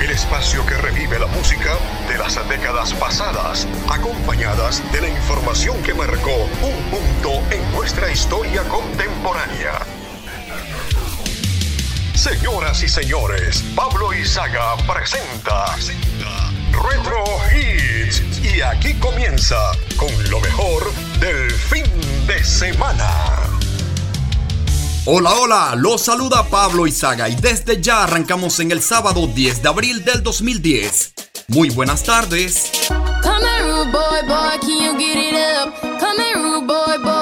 El espacio que revive la música de las décadas pasadas, acompañadas de la información que marcó un punto en nuestra historia contemporánea. Señoras y señores, Pablo Izaga presenta Retro Hits y aquí comienza con lo mejor del fin de semana. Hola, hola, los saluda Pablo Izaga y desde ya arrancamos en el sábado 10 de abril del 2010. Muy buenas tardes. Come here, boy, boy, can you get it up? Come here, boy, boy,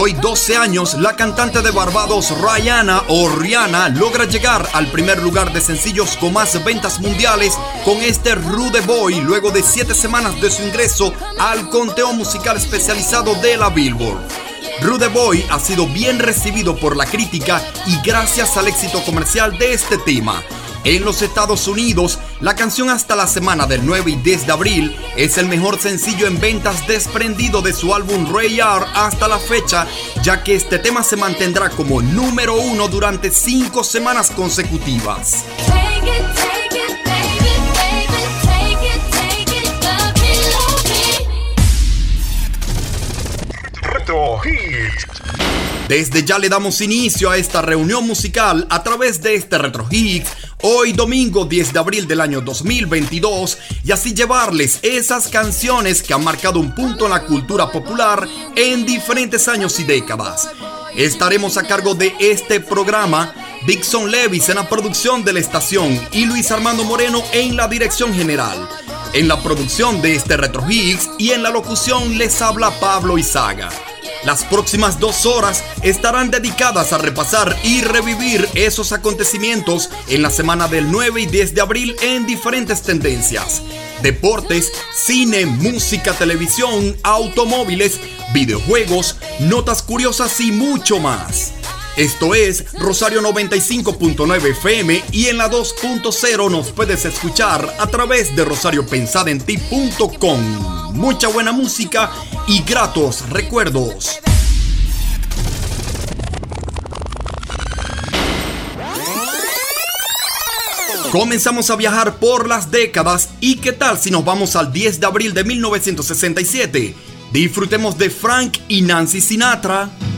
Hoy 12 años, la cantante de Barbados Rihanna o Rihanna logra llegar al primer lugar de sencillos con más ventas mundiales con este Rude Boy luego de 7 semanas de su ingreso al conteo musical especializado de la Billboard. Rude Boy ha sido bien recibido por la crítica y gracias al éxito comercial de este tema. En los Estados Unidos, la canción hasta la semana del 9 y 10 de abril es el mejor sencillo en ventas desprendido de su álbum Ray R hasta la fecha, ya que este tema se mantendrá como número uno durante cinco semanas consecutivas. Hits. Desde ya le damos inicio a esta reunión musical a través de este Retro Hits, hoy domingo 10 de abril del año 2022, y así llevarles esas canciones que han marcado un punto en la cultura popular en diferentes años y décadas. Estaremos a cargo de este programa Dixon Levis en la producción de la estación y Luis Armando Moreno en la dirección general. En la producción de este Retro Higgs y en la locución les habla Pablo Izaga. Las próximas dos horas estarán dedicadas a repasar y revivir esos acontecimientos en la semana del 9 y 10 de abril en diferentes tendencias. Deportes, cine, música, televisión, automóviles, videojuegos, notas curiosas y mucho más. Esto es Rosario 95.9 FM y en la 2.0 nos puedes escuchar a través de rosariopensadenti.com. Mucha buena música y gratos recuerdos. Comenzamos a viajar por las décadas y qué tal si nos vamos al 10 de abril de 1967. Disfrutemos de Frank y Nancy Sinatra.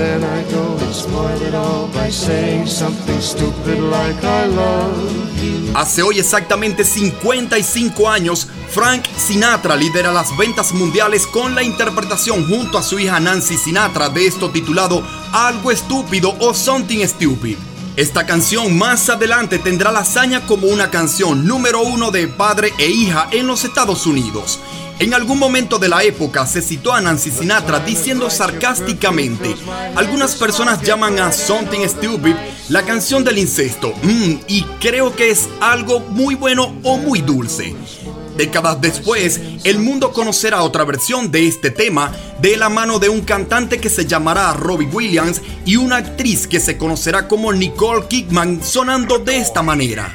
Then I go and spoil it all by saying something stupid like I love you. Hace hoy exactamente 55 años, Frank Sinatra lidera las ventas mundiales con la interpretación junto a su hija Nancy Sinatra de esto titulado Algo estúpido o Something Stupid. Esta canción más adelante tendrá la hazaña como una canción número uno de padre e hija en los Estados Unidos. En algún momento de la época se citó a Nancy Sinatra diciendo sarcásticamente, algunas personas llaman a Something Stupid la canción del incesto, mm, y creo que es algo muy bueno o muy dulce. Décadas después, el mundo conocerá otra versión de este tema de la mano de un cantante que se llamará Robbie Williams y una actriz que se conocerá como Nicole Kidman sonando de esta manera.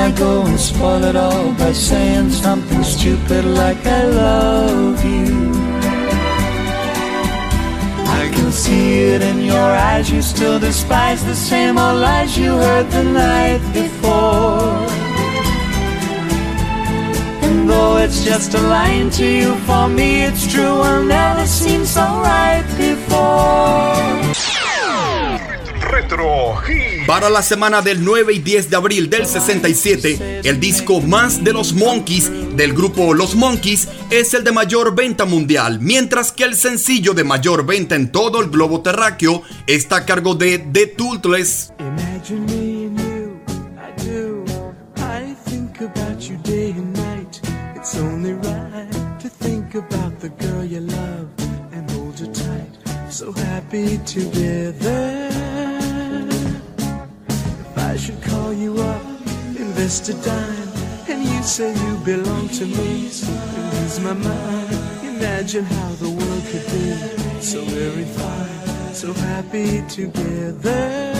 I go and spoil it all by saying something stupid like I love you. I can see it in your eyes, you still despise the same old lies you heard the night before. And though it's just a line to you, for me it's true, I'll never seem so right before. Retro Para la semana del 9 y 10 de abril del 67, el disco más de los Monkeys del grupo Los Monkeys es el de mayor venta mundial, mientras que el sencillo de mayor venta en todo el globo terráqueo está a cargo de The Toothless. so happy together. Call you up, invest a dime, and you say you belong to me. So lose my mind. Imagine how the world could be so very fine, so happy together.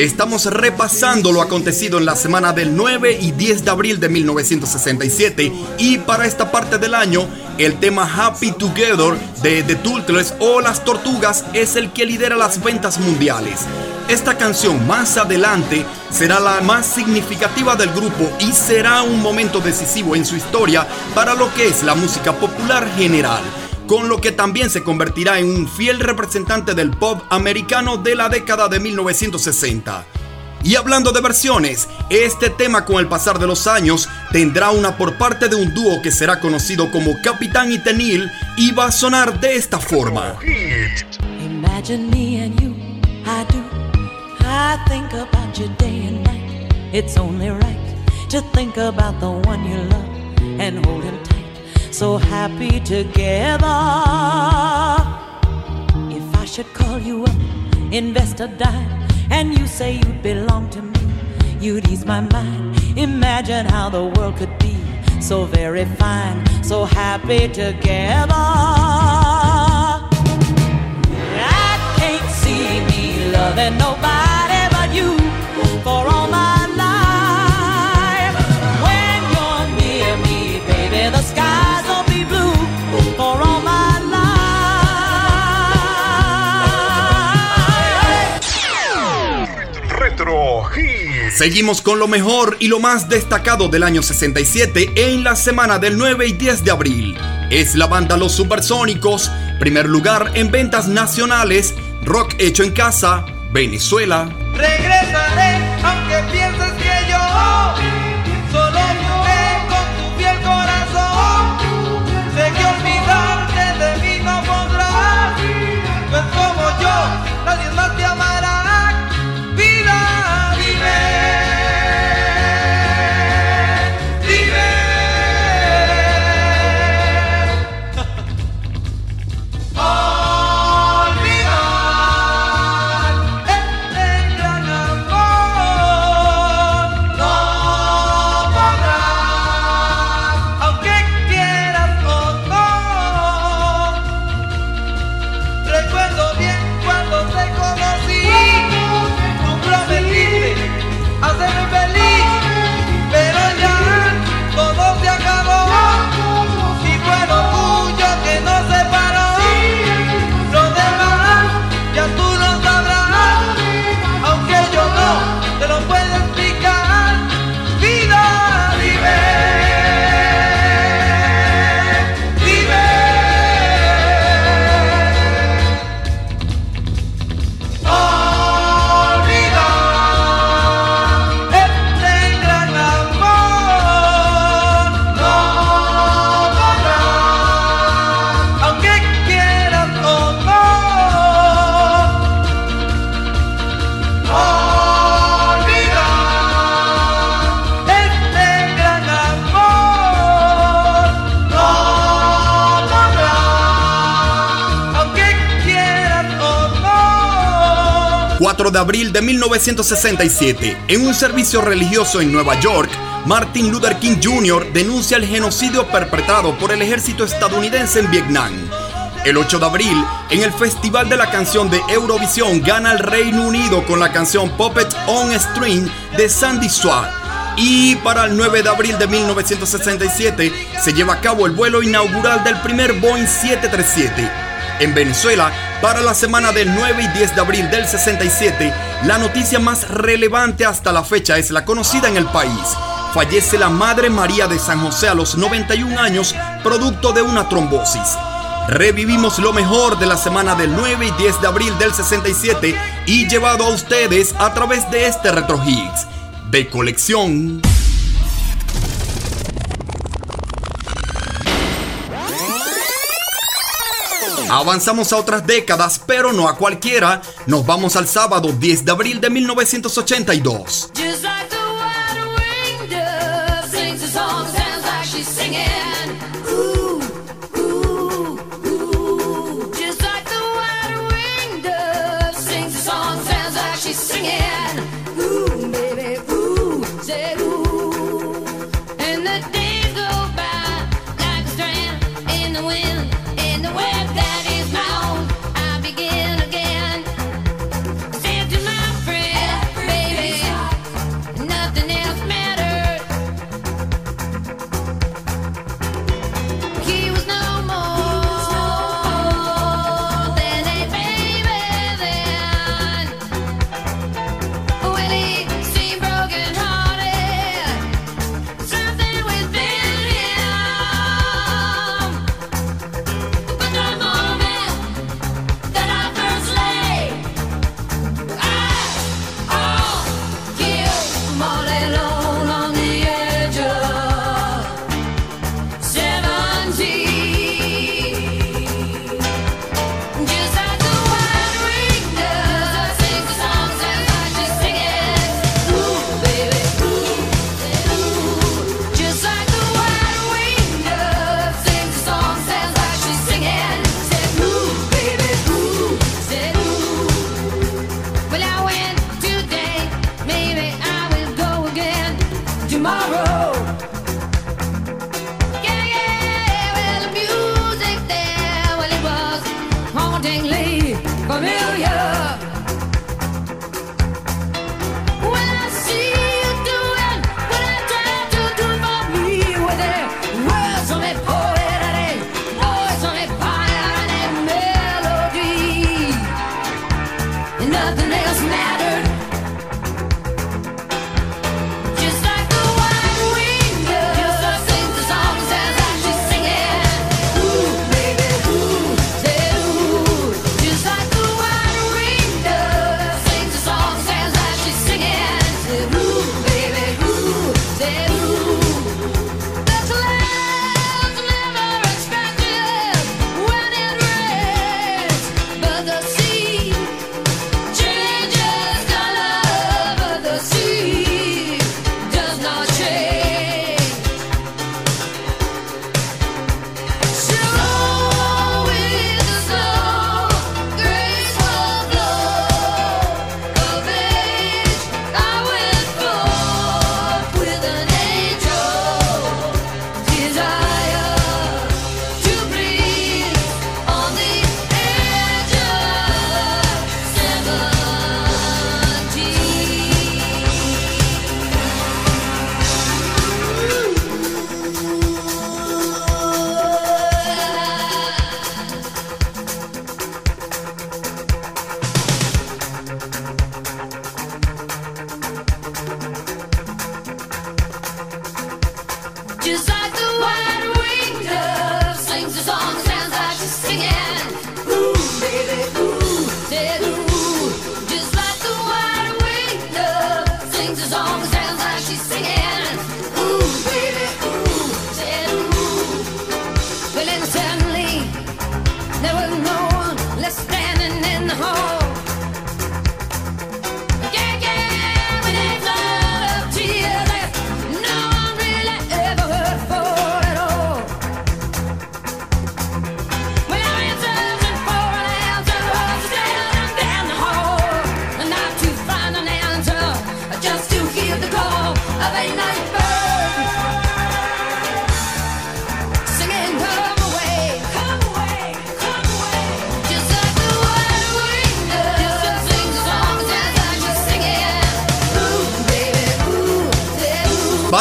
Estamos repasando lo acontecido en la semana del 9 y 10 de abril de 1967 y para esta parte del año el tema Happy Together de The Turtles o Las Tortugas es el que lidera las ventas mundiales. Esta canción más adelante será la más significativa del grupo y será un momento decisivo en su historia para lo que es la música popular general con lo que también se convertirá en un fiel representante del pop americano de la década de 1960. Y hablando de versiones, este tema con el pasar de los años tendrá una por parte de un dúo que será conocido como Capitán y Tenil y va a sonar de esta forma. Imagine me and you, I do. I think about you day and night. It's only right to think about the one you love and hold him tight. So happy together. If I should call you up, invest a dime, and you say you'd belong to me, you'd ease my mind. Imagine how the world could be so very fine, so happy together. I can't see me loving nobody Seguimos con lo mejor y lo más destacado del año 67 en la semana del 9 y 10 de abril. Es la banda Los Supersónicos, primer lugar en ventas nacionales, rock hecho en casa, Venezuela. Regresaré 4 de abril de 1967, en un servicio religioso en Nueva York, Martin Luther King Jr. denuncia el genocidio perpetrado por el ejército estadounidense en Vietnam. El 8 de abril, en el Festival de la Canción de Eurovisión, gana el Reino Unido con la canción Puppet on String de Sandy Swag. Y para el 9 de abril de 1967 se lleva a cabo el vuelo inaugural del primer Boeing 737. En Venezuela, para la semana del 9 y 10 de abril del 67, la noticia más relevante hasta la fecha es la conocida en el país. Fallece la Madre María de San José a los 91 años, producto de una trombosis. Revivimos lo mejor de la semana del 9 y 10 de abril del 67 y llevado a ustedes a través de este Retro Hits de colección. Avanzamos a otras décadas, pero no a cualquiera. Nos vamos al sábado 10 de abril de 1982. Just like the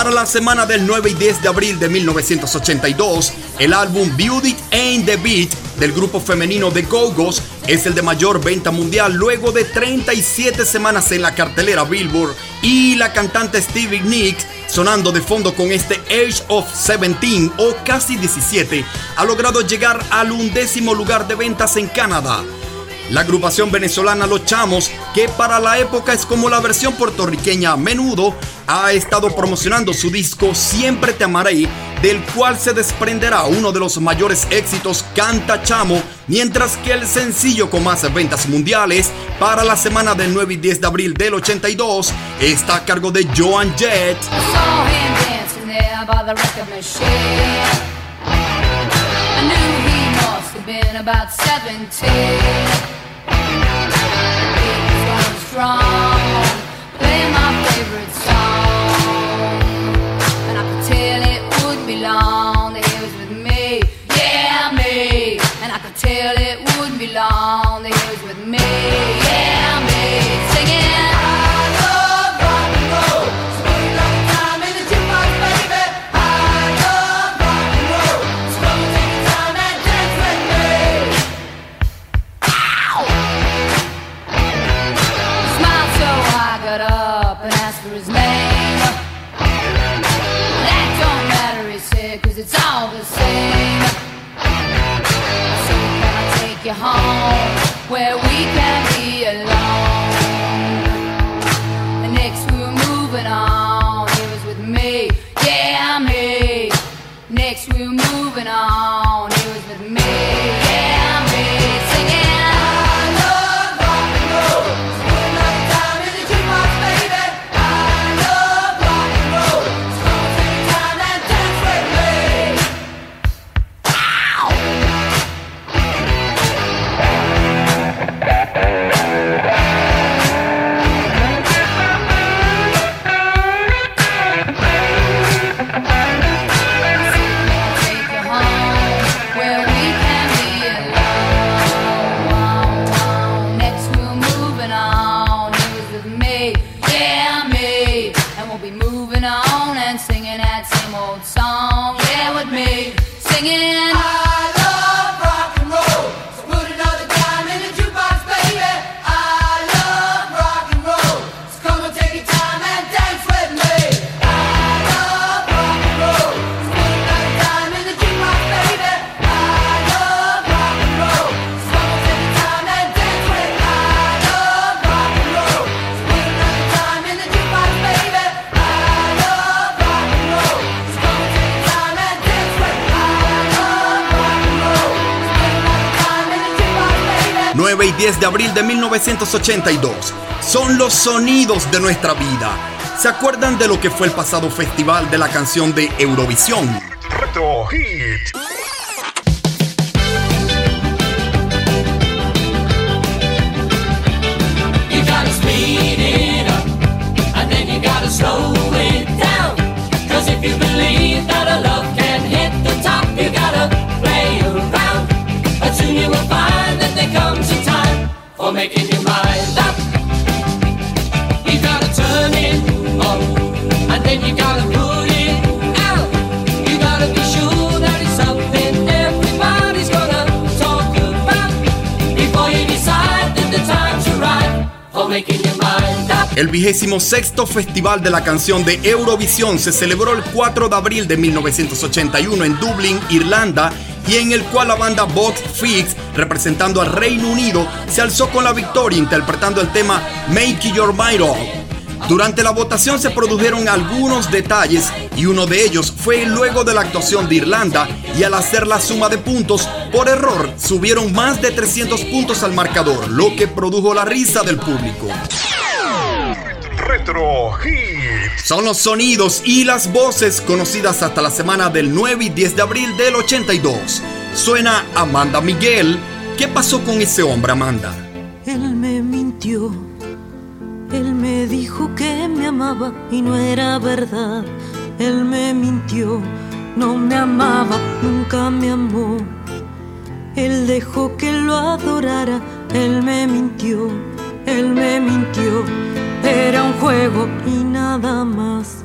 Para la semana del 9 y 10 de abril de 1982, el álbum Beauty Ain't the Beat del grupo femenino The Go-Go's es el de mayor venta mundial luego de 37 semanas en la cartelera Billboard y la cantante Stevie Nicks sonando de fondo con este Age of 17 o casi 17 ha logrado llegar al undécimo lugar de ventas en Canadá. La agrupación venezolana Los Chamos, que para la época es como la versión puertorriqueña a menudo, ha estado promocionando su disco Siempre te amaré, del cual se desprenderá uno de los mayores éxitos Canta Chamo, mientras que el sencillo con más ventas mundiales para la semana del 9 y 10 de abril del 82 está a cargo de Joan Jett. I could tell it would be long where we 10 de abril de 1982. Son los sonidos de nuestra vida. ¿Se acuerdan de lo que fue el pasado festival de la canción de Eurovisión? Retro Hit. You gotta speed it up, and then you gotta slow it down. Cause if you believe that love El vigésimo sexto Festival de la Canción de Eurovisión se celebró el 4 de abril de 1981 en Dublín, Irlanda, y en el cual la banda Box Fix, representando al Reino Unido, se alzó con la victoria interpretando el tema Make Your Mind Up. Durante la votación se produjeron algunos detalles y uno de ellos fue luego de la actuación de Irlanda y al hacer la suma de puntos, por error subieron más de 300 puntos al marcador, lo que produjo la risa del público. Retro Hit. Son los sonidos y las voces conocidas hasta la semana del 9 y 10 de abril del 82. Suena Amanda Miguel. ¿Qué pasó con ese hombre, Amanda? Él me mintió. Él me dijo que me amaba y no era verdad. Él me mintió. No me amaba, nunca me amó. Él dejó que lo adorara. Él me mintió. Él me mintió. Era un juego y nada más.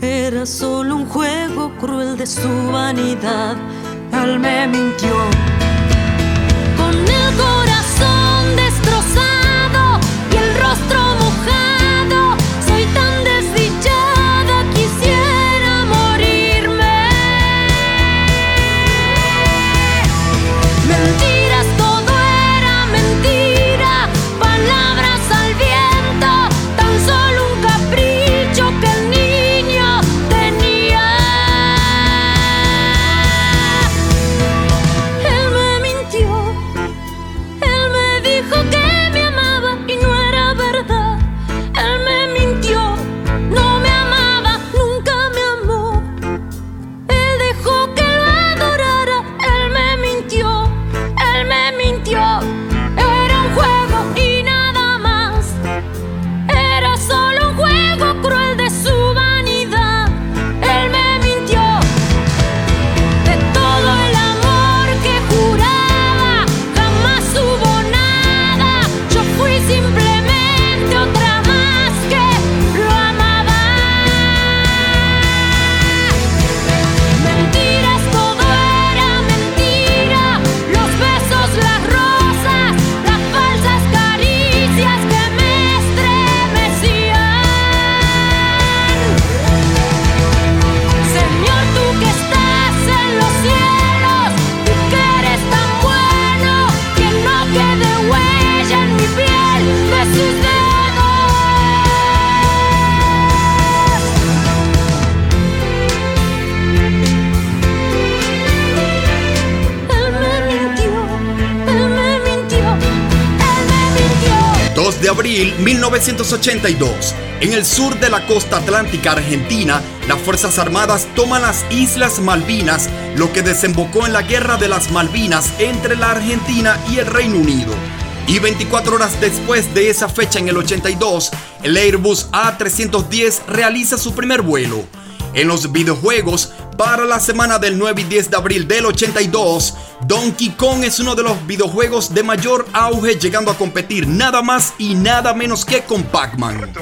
Era solo un juego cruel de su vanidad. Él me mintió. Con el corazón 1982. En el sur de la costa atlántica argentina, las Fuerzas Armadas toman las Islas Malvinas, lo que desembocó en la Guerra de las Malvinas entre la Argentina y el Reino Unido. Y 24 horas después de esa fecha en el 82, el Airbus A310 realiza su primer vuelo. En los videojuegos, para la semana del 9 y 10 de abril del 82, Donkey Kong es uno de los videojuegos de mayor auge, llegando a competir nada más y nada menos que con Pac-Man.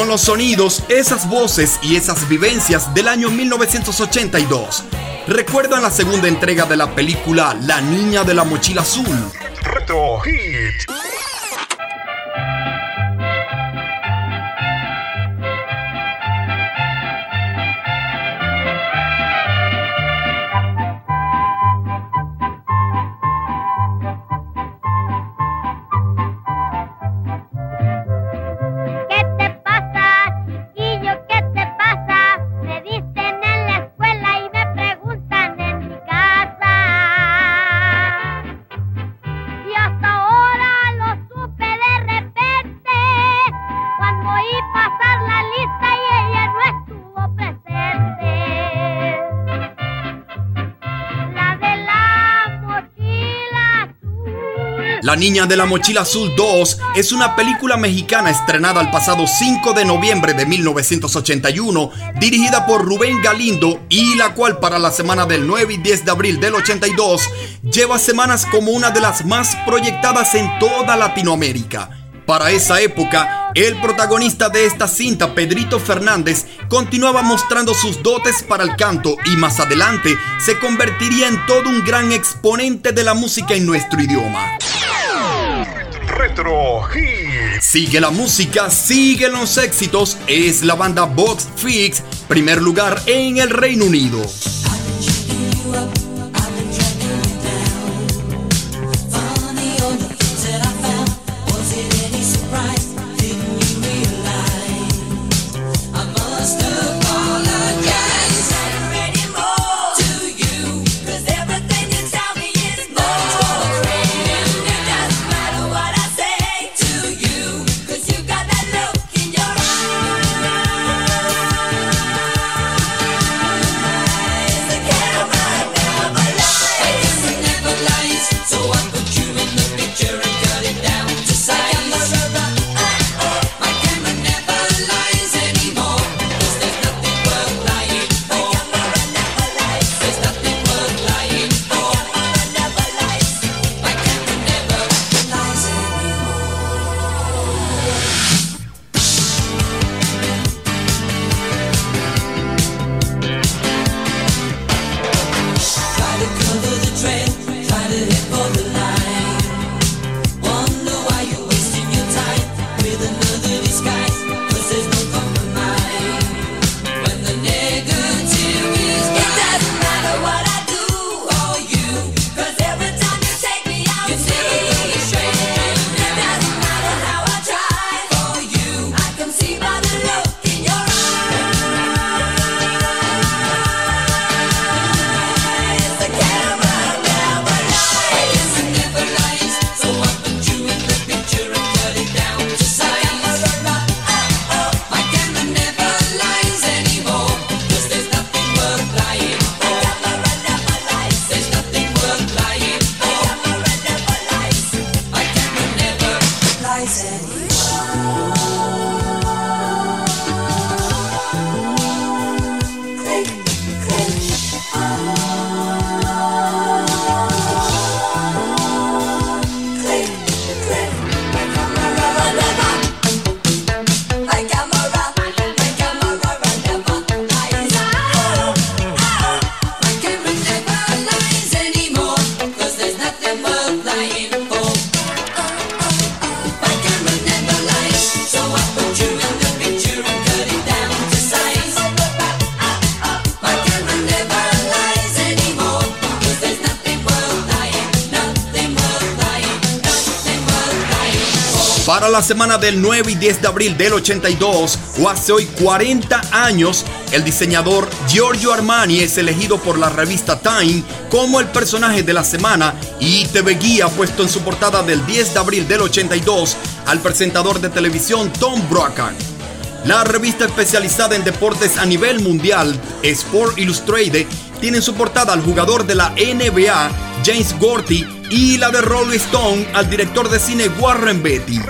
Los sonidos, esas voces y esas vivencias del año 1982. ¿Recuerdan la segunda entrega de la película La Niña de la Mochila Azul? Retro Hit. La Niña de la Mochila Azul 2 es una película mexicana estrenada el pasado 5 de noviembre de 1981, dirigida por Rubén Galindo y la cual para la semana del 9 y 10 de abril del 82 lleva semanas como una de las más proyectadas en toda Latinoamérica. Para esa época, el protagonista de esta cinta, Pedrito Fernández, continuaba mostrando sus dotes para el canto y más adelante se convertiría en todo un gran exponente de la música en nuestro idioma. Sigue la música, sigue los éxitos. Es la banda Box Fix, primer lugar en el Reino Unido. La semana del 9 y 10 de abril del 82, o hace hoy 40 años, el diseñador Giorgio Armani es elegido por la revista Time como el personaje de la semana y TV Guía ha puesto en su portada del 10 de abril del 82 al presentador de televisión Tom Brokaw. La revista especializada en deportes a nivel mundial, Sport Illustrated, tiene en su portada al jugador de la NBA, James Gorty, y la de Rolling Stone al director de cine Warren Beatty.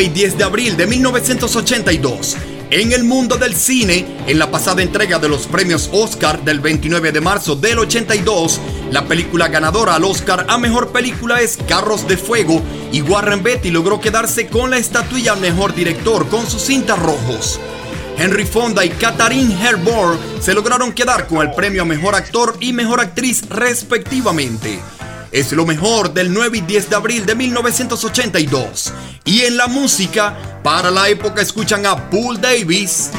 9 y 10 de abril de 1982. En el mundo del cine, en la pasada entrega de los premios Oscar del 29 de marzo del 82, la película ganadora al Oscar a Mejor Película es Carros de Fuego y Warren Beatty logró quedarse con la estatuilla Mejor Director con sus cintas rojos. Henry Fonda y Katharine Hepburn se lograron quedar con el premio a Mejor Actor y Mejor Actriz respectivamente. Es lo mejor del 9 y 10 de abril de 1982. Y en la música, para la época escuchan a Paul Davis.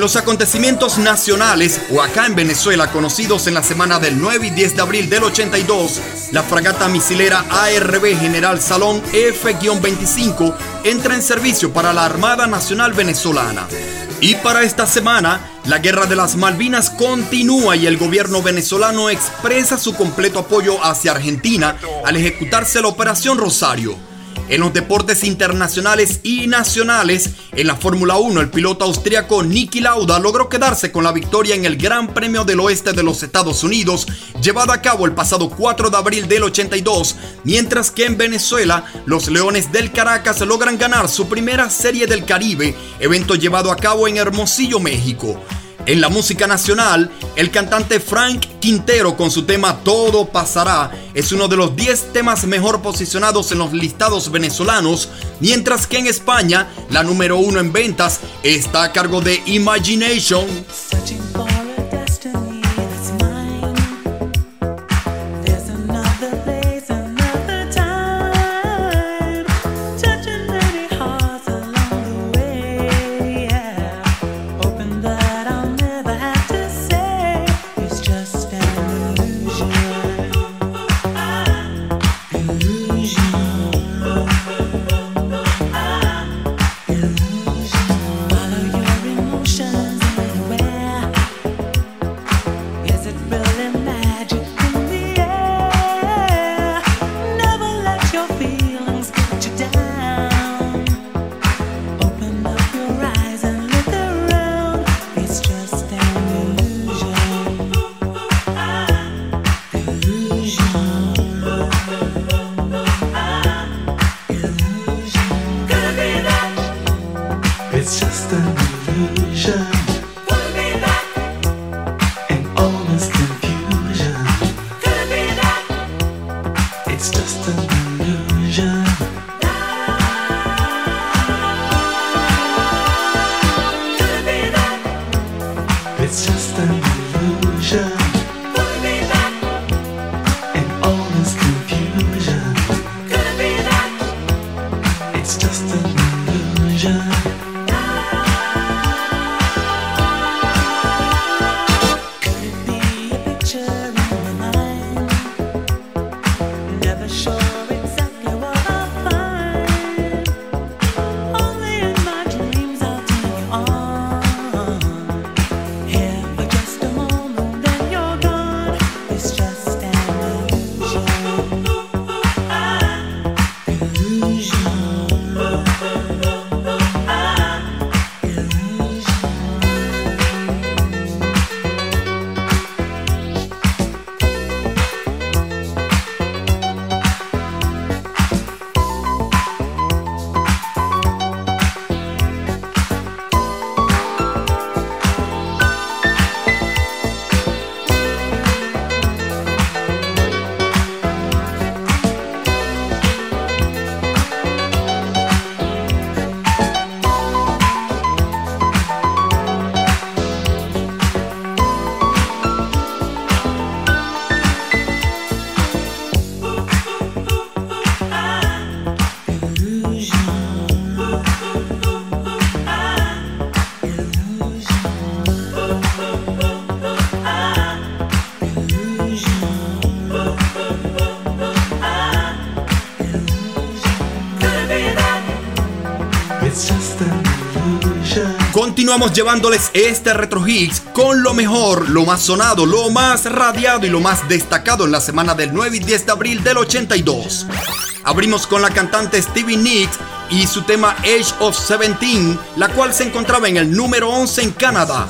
Los acontecimientos nacionales o acá en Venezuela conocidos en la semana del 9 y 10 de abril del 82, la fragata misilera ARB General Salón F-25 entra en servicio para la Armada Nacional Venezolana. Y para esta semana, la guerra de las Malvinas continúa y el gobierno venezolano expresa su completo apoyo hacia Argentina al ejecutarse la Operación Rosario. En los deportes internacionales y nacionales, en la Fórmula 1, el piloto austríaco Niki Lauda logró quedarse con la victoria en el Gran Premio del Oeste de los Estados Unidos, llevado a cabo el pasado 4 de abril del 82, mientras que en Venezuela, los Leones del Caracas logran ganar su primera Serie del Caribe, evento llevado a cabo en Hermosillo, México. En la música nacional, el cantante Frank Quintero con su tema Todo pasará es uno de los 10 temas mejor posicionados en los listados venezolanos, mientras que en España la número uno en ventas está a cargo de Imagination. Continuamos llevándoles este Retro Hits con lo mejor, lo más sonado, lo más radiado y lo más destacado en la semana del 9 y 10 de abril del 82. Abrimos con la cantante Stevie Nicks y su tema Age of 17, la cual se encontraba en el número 11 en Canadá.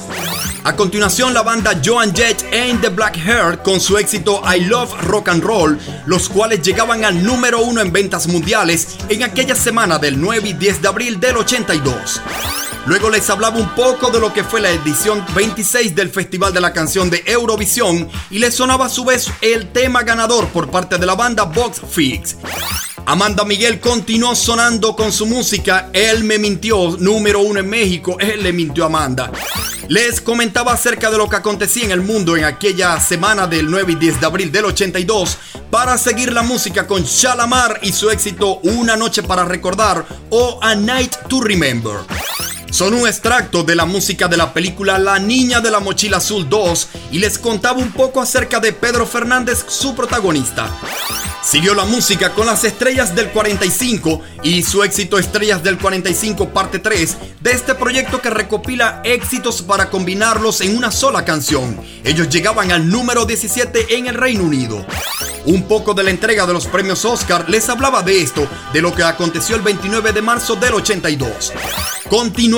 A continuación, la banda Joan Jett and the Black Hair con su éxito I Love Rock and Roll, los cuales llegaban al número 1 en ventas mundiales en aquella semana del 9 y 10 de abril del 82. Luego les hablaba un poco de lo que fue la edición 26 del Festival de la Canción de Eurovisión y les sonaba a su vez el tema ganador por parte de la banda Box Fix. Amanda Miguel continuó sonando con su música Él me mintió, número uno en México, él le mintió a Amanda. Les comentaba acerca de lo que acontecía en el mundo en aquella semana del 9 y 10 de abril del 82 para seguir la música con Shalamar y su éxito Una noche para recordar o A Night to Remember. Son un extracto de la música de la película La Niña de la Mochila Azul 2 y les contaba un poco acerca de Pedro Fernández, su protagonista. Siguió la música con las estrellas del 45 y su éxito Estrellas del 45 parte 3 de este proyecto que recopila éxitos para combinarlos en una sola canción. Ellos llegaban al número 17 en el Reino Unido. Un poco de la entrega de los premios Oscar les hablaba de esto, de lo que aconteció el 29 de marzo del 82.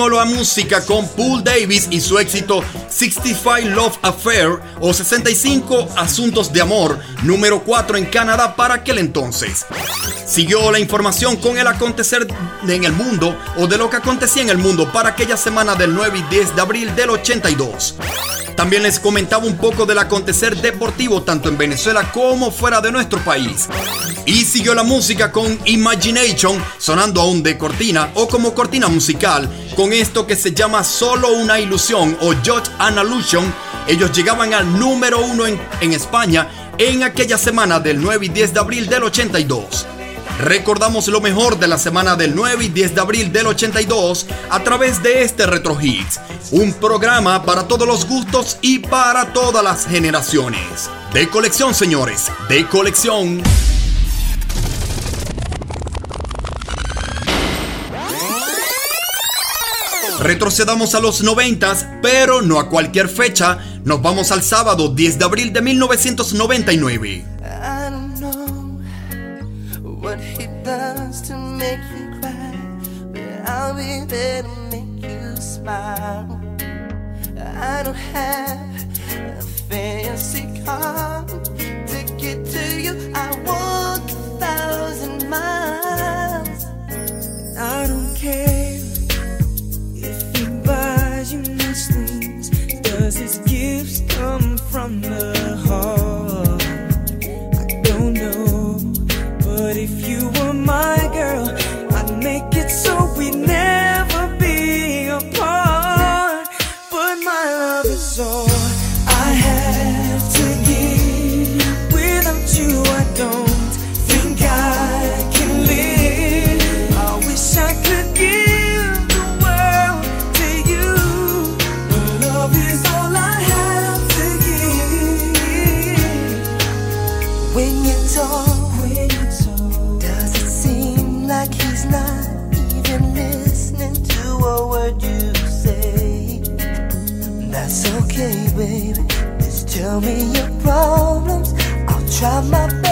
Continuó la música con Paul Davis y su éxito 65 Love Affair o 65 Asuntos de Amor, número 4 en Canadá para aquel entonces. Siguió la información con el acontecer en el mundo o de lo que acontecía en el mundo para aquella semana del 9 y 10 de abril del 82. También les comentaba un poco del acontecer deportivo tanto en Venezuela como fuera de nuestro país. Y siguió la música con Imagination sonando aún de cortina o como cortina musical con esto que se llama Solo una ilusión o Just an Illusion. Ellos llegaban al número uno en, en España en aquella semana del 9 y 10 de abril del 82. Recordamos lo mejor de la semana del 9 y 10 de abril del 82 a través de este Retro Hits, un programa para todos los gustos y para todas las generaciones. De colección, señores, de colección. Retrocedamos a los 90, pero no a cualquier fecha. Nos vamos al sábado 10 de abril de 1999. what he does Cause his gifts come from the heart. I don't know, but if you were my girl, I'd make tell me your problems. I'll try my best.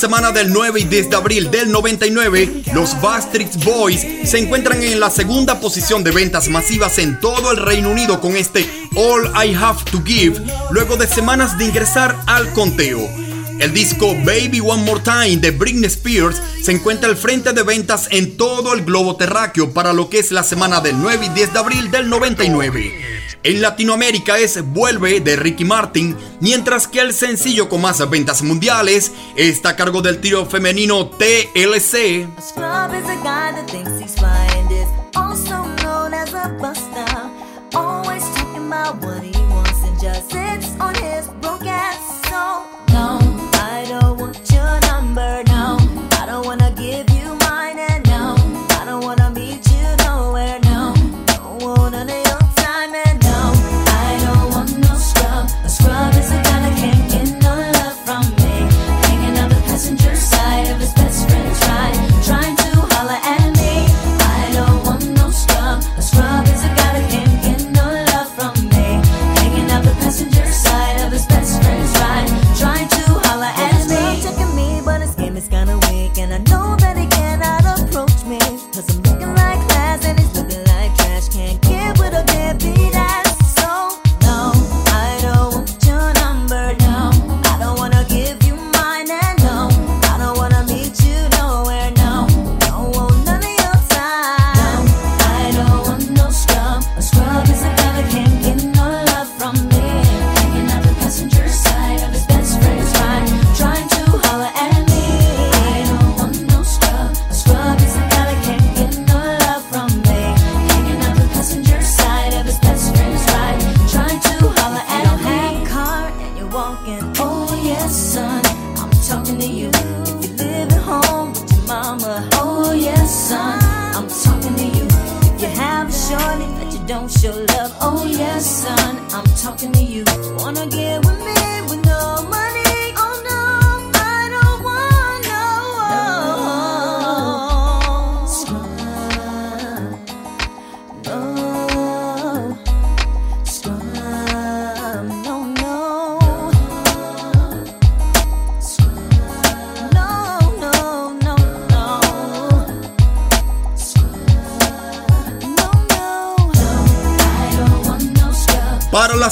semana del 9 y 10 de abril del 99, los Bastrix Boys se encuentran en la segunda posición de ventas masivas en todo el Reino Unido con este All I Have to Give, luego de semanas de ingresar al conteo. El disco Baby One More Time de Britney Spears se encuentra al frente de ventas en todo el globo terráqueo para lo que es la semana del 9 y 10 de abril del 99. En Latinoamérica es Vuelve de Ricky Martin, mientras que el sencillo con más ventas mundiales está a cargo del tiro femenino TLC.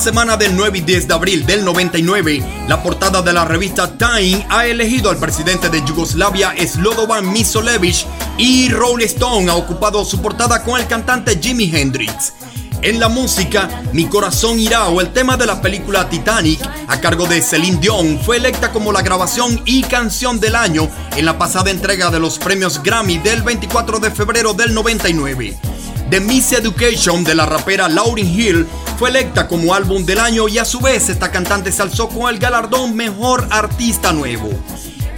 semana del 9 y 10 de abril del 99, la portada de la revista Time ha elegido al presidente de Yugoslavia Slobodan Misolevich y Rolling Stone ha ocupado su portada con el cantante Jimi Hendrix. En la música, Mi corazón irá o el tema de la película Titanic, a cargo de Celine Dion, fue electa como la grabación y canción del año en la pasada entrega de los premios Grammy del 24 de febrero del 99. The Miss Education de la rapera Lauryn Hill fue electa como álbum del año y a su vez esta cantante se alzó con el galardón Mejor Artista Nuevo.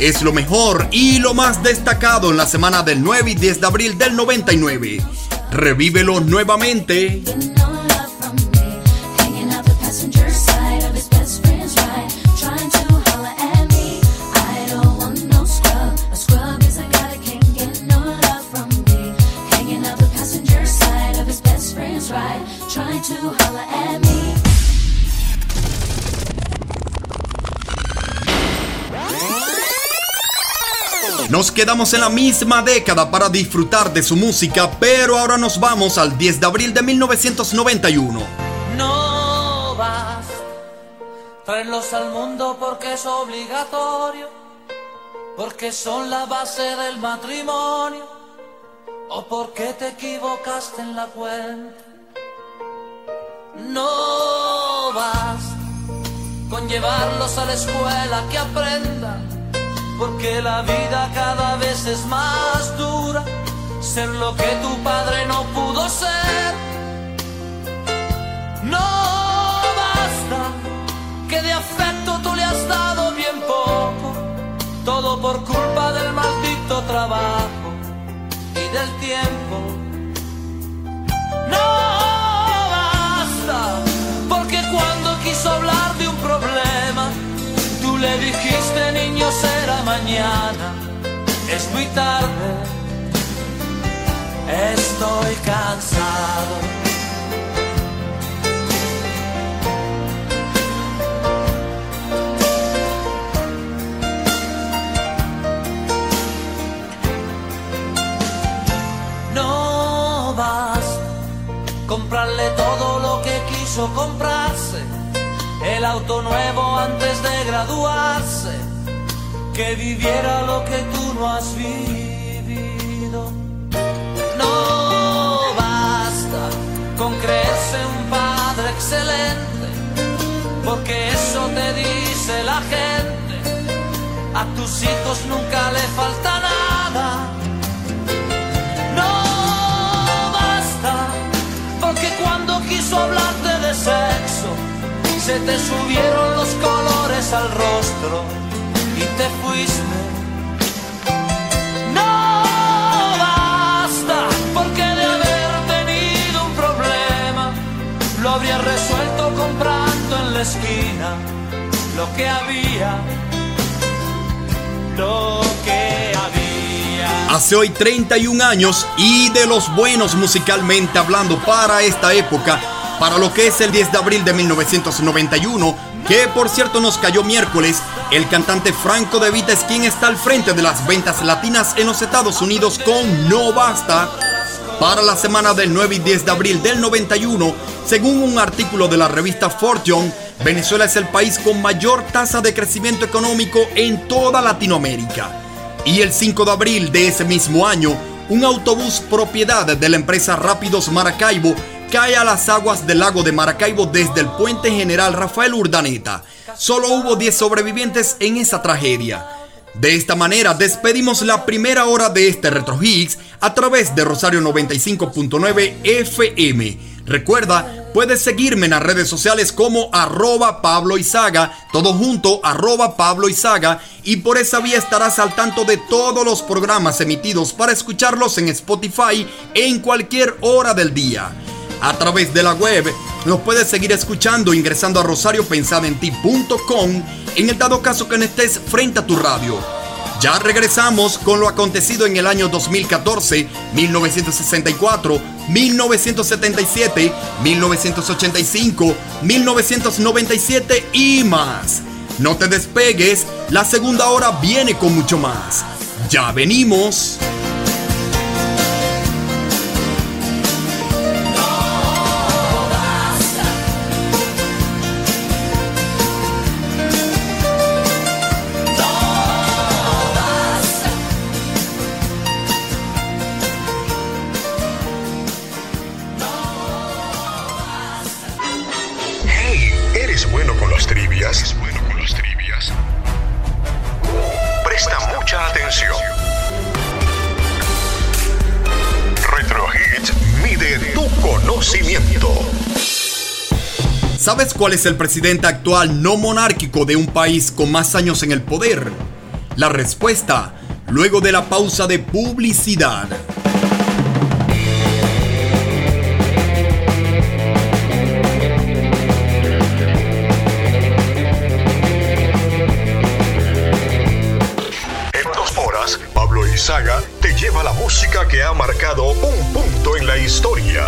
Es lo mejor y lo más destacado en la semana del 9 y 10 de abril del 99. Revívelo nuevamente. Nos quedamos en la misma década para disfrutar de su música, pero ahora nos vamos al 10 de abril de 1991. No vas traerlos al mundo porque es obligatorio, porque son la base del matrimonio, o porque te equivocaste en la cuenta. No vas con llevarlos a la escuela que aprendan, porque la vida cada vez es más dura, ser lo que tu padre no pudo ser. No basta que de afecto tú le has dado bien poco, todo por culpa del maldito trabajo y del tiempo. No mañana, es muy tarde, estoy cansado. No basta comprarle todo lo que quiso comprarse, el auto nuevo antes de graduarse, que viviera lo que tú no has vivido. No basta con creerse un padre excelente, porque eso te dice la gente. A tus hijos nunca le falta nada. No basta, porque cuando quiso hablarte de sexo, se te subieron los colores al rostro te fuiste. No basta, porque de haber tenido un problema, lo habría resuelto comprando en la esquina lo que había, lo que había. Hace hoy 31 años y de los buenos musicalmente hablando para esta época, para lo que es el 10 de abril de 1991, que por cierto nos cayó miércoles, el cantante Franco De Vita es quien está al frente de las ventas latinas en los Estados Unidos con No Basta. Para la semana del 9 y 10 de abril del 91, según un artículo de la revista Fortune, Venezuela es el país con mayor tasa de crecimiento económico en toda Latinoamérica. Y el 5 de abril de ese mismo año, un autobús propiedad de la empresa Rápidos Maracaibo cae a las aguas del lago de Maracaibo desde el puente general Rafael Urdaneta. Solo hubo 10 sobrevivientes en esa tragedia. De esta manera despedimos la primera hora de este Retro Higgs a través de Rosario 95.9 FM. Recuerda, puedes seguirme en las redes sociales como arroba Pablo todo junto, arroba Pablo y por esa vía estarás al tanto de todos los programas emitidos para escucharlos en Spotify en cualquier hora del día. A través de la web, los puedes seguir escuchando ingresando a rosariopensadenti.com en el dado caso que no estés frente a tu radio. Ya regresamos con lo acontecido en el año 2014, 1964, 1977, 1985, 1997 y más. No te despegues, la segunda hora viene con mucho más. Ya venimos. ¿Sabes cuál es el presidente actual no monárquico de un país con más años en el poder? La respuesta, luego de la pausa de publicidad. Saga te lleva la música que ha marcado un punto en la historia.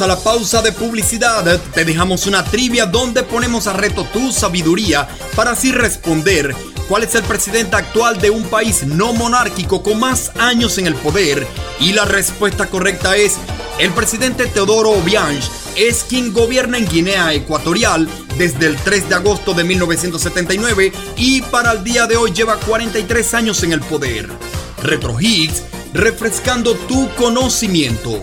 A la pausa de publicidad. Te dejamos una trivia donde ponemos a reto tu sabiduría para así responder cuál es el presidente actual de un país no monárquico con más años en el poder. Y la respuesta correcta es el presidente Teodoro Obiang es quien gobierna en Guinea Ecuatorial desde el 3 de agosto de 1979 y para el día de hoy lleva 43 años en el poder. Retro Hits, refrescando tu conocimiento.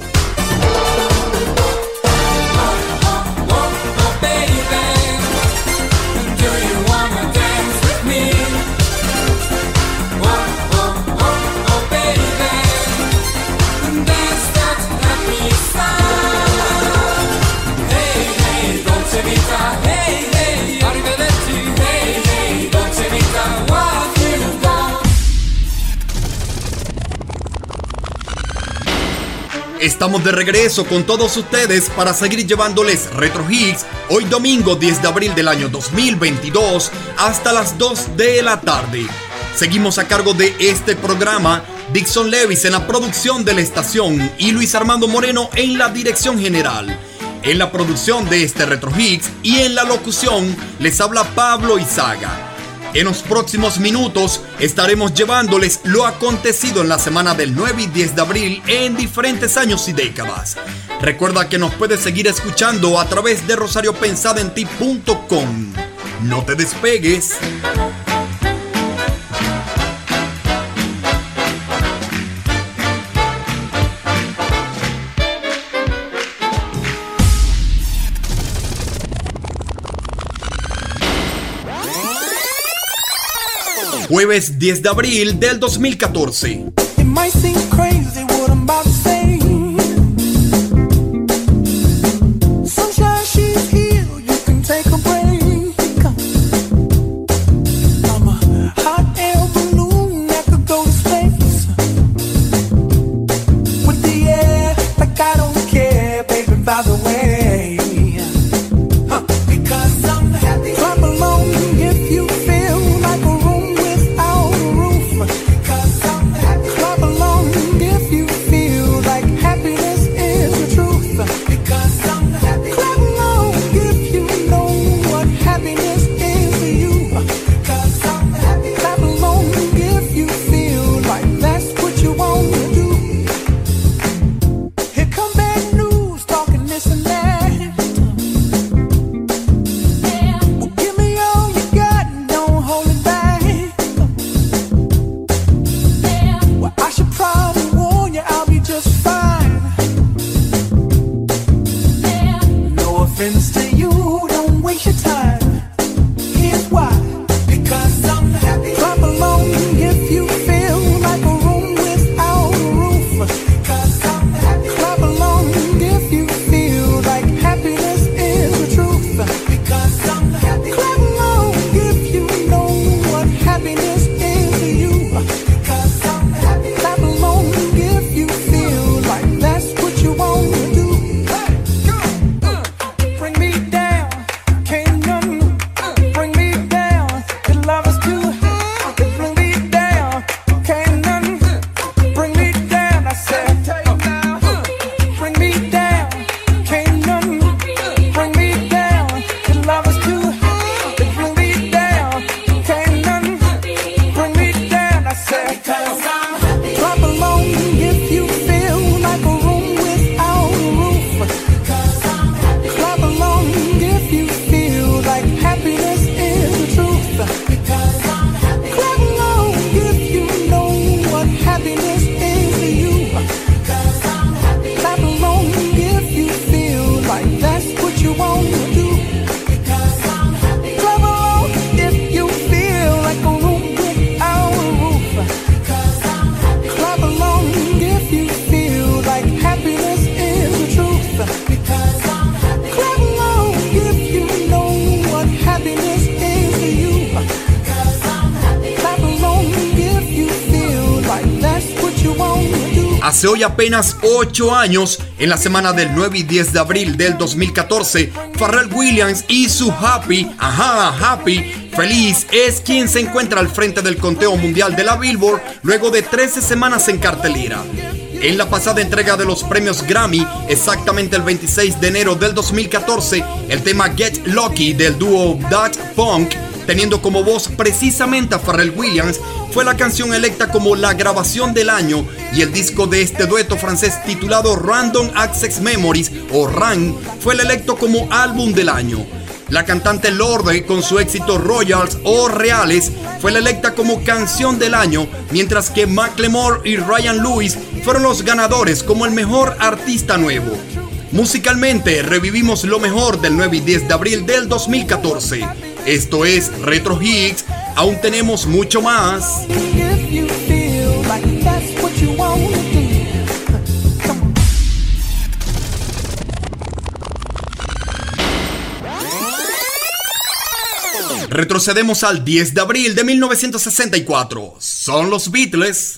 Estamos de regreso con todos ustedes para seguir llevándoles Retro Hits hoy domingo 10 de abril del año 2022 hasta las 2 de la tarde. Seguimos a cargo de este programa Dixon Levis en la producción de la estación y Luis Armando Moreno en la dirección general. En la producción de este Retro Hits y en la locución les habla Pablo Izaga. En los próximos minutos estaremos llevándoles lo acontecido en la semana del 9 y 10 de abril en diferentes años y décadas. Recuerda que nos puedes seguir escuchando a través de rosariopensadenti.com. No te despegues. Jueves 10 de abril del 2014. Hace hoy apenas 8 años, en la semana del 9 y 10 de abril del 2014, Pharrell Williams y su Happy, ajá, Happy, feliz, es quien se encuentra al frente del conteo mundial de la Billboard luego de 13 semanas en cartelera. En la pasada entrega de los premios Grammy, exactamente el 26 de enero del 2014, el tema Get Lucky del dúo That Punk teniendo como voz precisamente a Pharrell Williams, fue la canción electa como la grabación del año y el disco de este dueto francés titulado Random Access Memories o RAN fue el electo como álbum del año. La cantante Lorde, con su éxito Royals o Reales, fue la electa como canción del año, mientras que Macklemore y Ryan Lewis fueron los ganadores como el mejor artista nuevo. Musicalmente, revivimos lo mejor del 9 y 10 de abril del 2014. Esto es Retro Hits, aún tenemos mucho más. Retrocedemos al 10 de abril de 1964. Son los Beatles.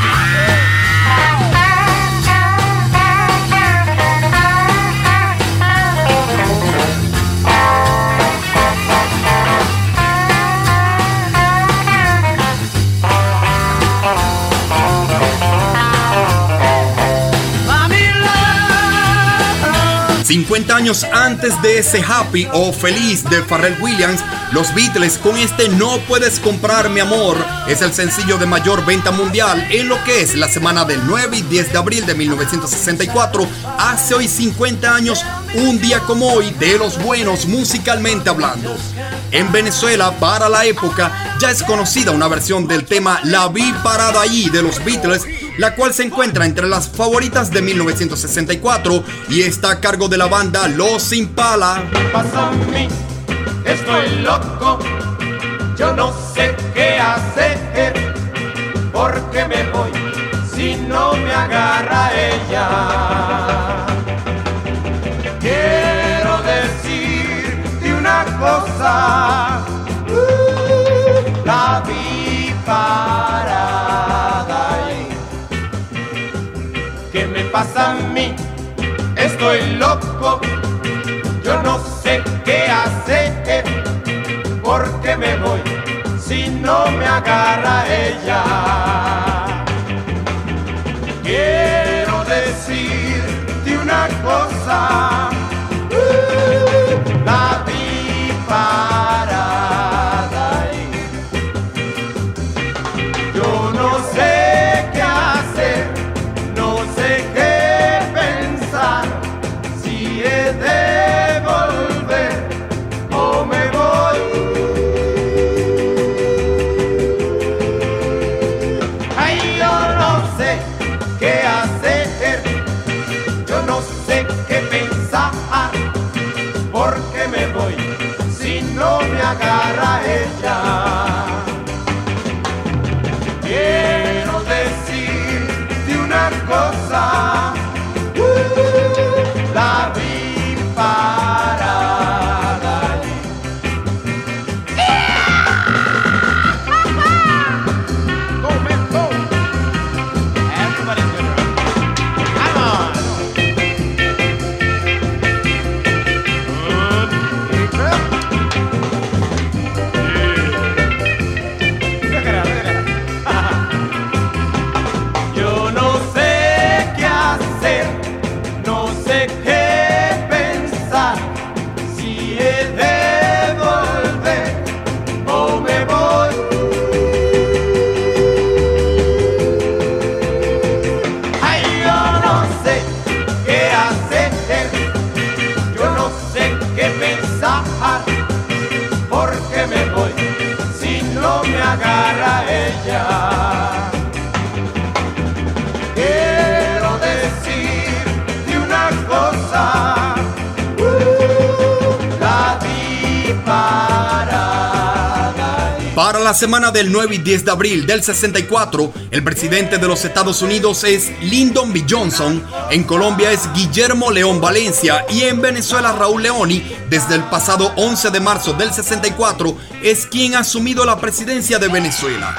50 años antes de ese Happy o Feliz de Pharrell Williams, los Beatles con este No puedes comprar mi amor es el sencillo de mayor venta mundial en lo que es la semana del 9 y 10 de abril de 1964, hace hoy 50 años, un día como hoy de los buenos musicalmente hablando. En Venezuela, para la época, ya es conocida una versión del tema La vi parada allí de los Beatles, la cual se encuentra entre las favoritas de 1964 y está a cargo de la banda Los Impala. pasa a mí? Estoy loco, yo no sé qué hacer, porque me voy si no me agarra ella. Quiero decirte una cosa, uh, la vi a mí? Estoy loco, yo no sé qué hacer, porque me voy si no me agarra ella. La semana del 9 y 10 de abril del 64, el presidente de los Estados Unidos es Lyndon B. Johnson, en Colombia es Guillermo León Valencia y en Venezuela Raúl Leoni, desde el pasado 11 de marzo del 64, es quien ha asumido la presidencia de Venezuela.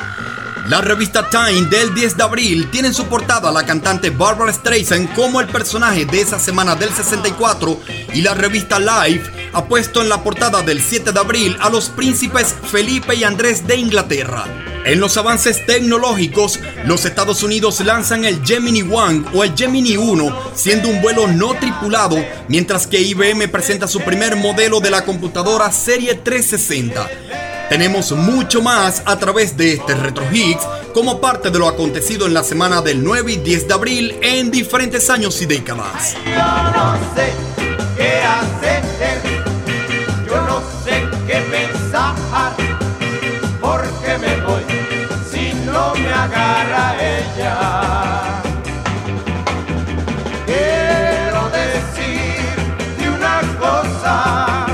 La revista Time del 10 de abril tiene en su portada a la cantante Barbara Streisand como el personaje de esa semana del 64 y la revista Life ha puesto en la portada del 7 de abril a los príncipes Felipe y Andrés de Inglaterra. En los avances tecnológicos, los Estados Unidos lanzan el Gemini One o el Gemini 1, siendo un vuelo no tripulado, mientras que IBM presenta su primer modelo de la computadora Serie 360. Tenemos mucho más a través de este Retro Hits como parte de lo acontecido en la semana del 9 y 10 de abril en diferentes años y décadas. Yo no sé qué hacer, agarra ella. Quiero una cosa,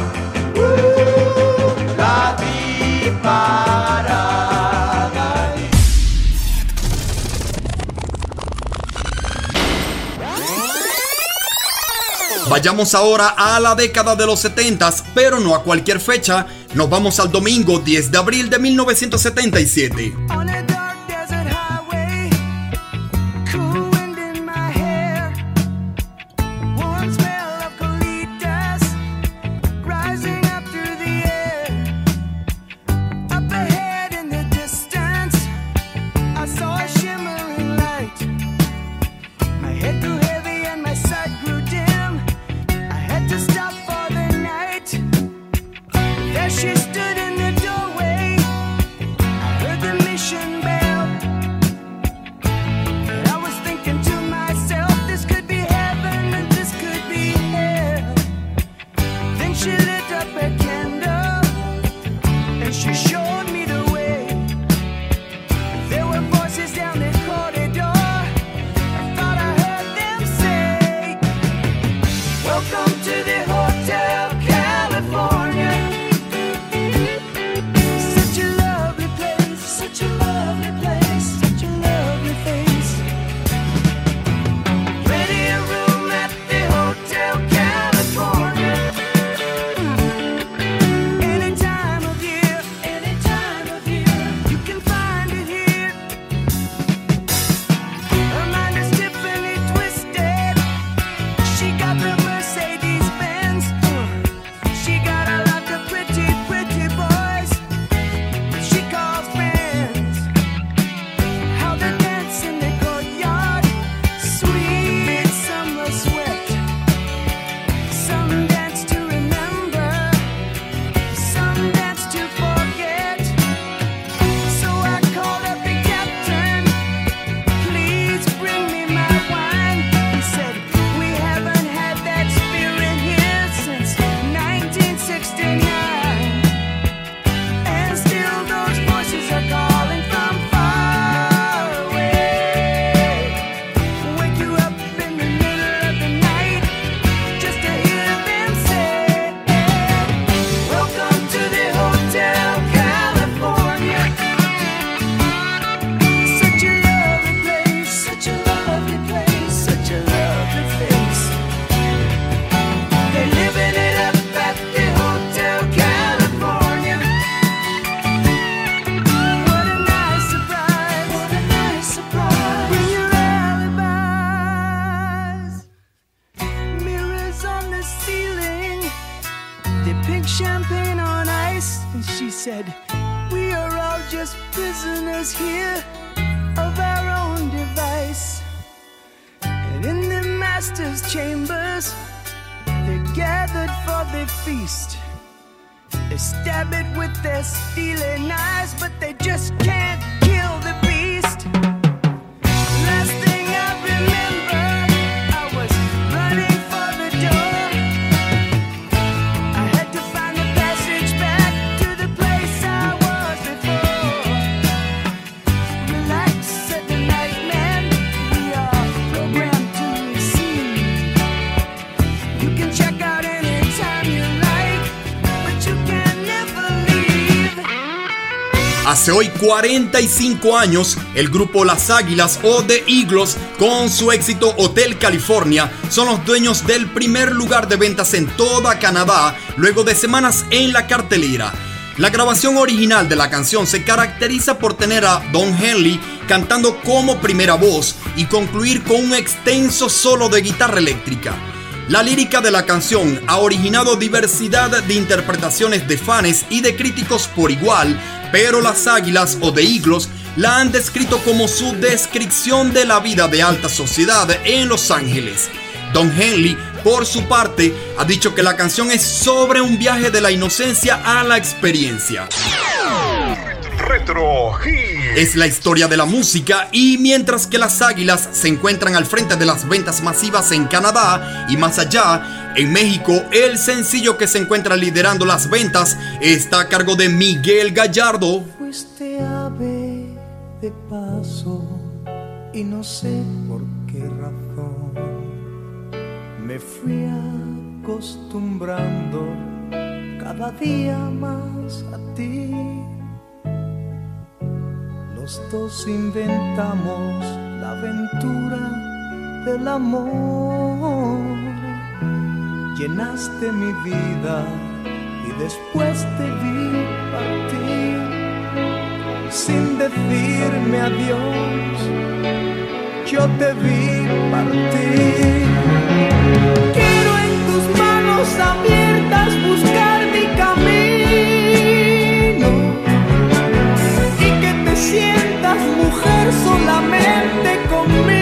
uh, la disparada. Vayamos ahora a la década de los 70, pero no a cualquier fecha. Nos vamos al domingo 10 de abril de 1977. Hoy 45 años, el grupo Las Águilas o The Eagles, con su éxito Hotel California, son los dueños del primer lugar de ventas en toda Canadá, luego de semanas en la cartelera. La grabación original de la canción se caracteriza por tener a Don Henley cantando como primera voz y concluir con un extenso solo de guitarra eléctrica. La lírica de la canción ha originado diversidad de interpretaciones de fans y de críticos por igual, pero las águilas o de Eagles la han descrito como su descripción de la vida de alta sociedad en Los Ángeles. Don Henley, por su parte, ha dicho que la canción es sobre un viaje de la inocencia a la experiencia. Retro Es la historia de la música y mientras que las águilas se encuentran al frente de las ventas masivas en Canadá y más allá, en México el sencillo que se encuentra liderando las ventas está a cargo de Miguel Gallardo. Fuiste ave de paso y no sé por qué razón me fui acostumbrando cada día más a ti. Los dos inventamos la aventura del amor. Llenaste mi vida y después te vi partir sin decirme adiós. Yo te vi partir. Quiero en tus manos abiertas buscar mi camino y que te sientas mujer solamente conmigo.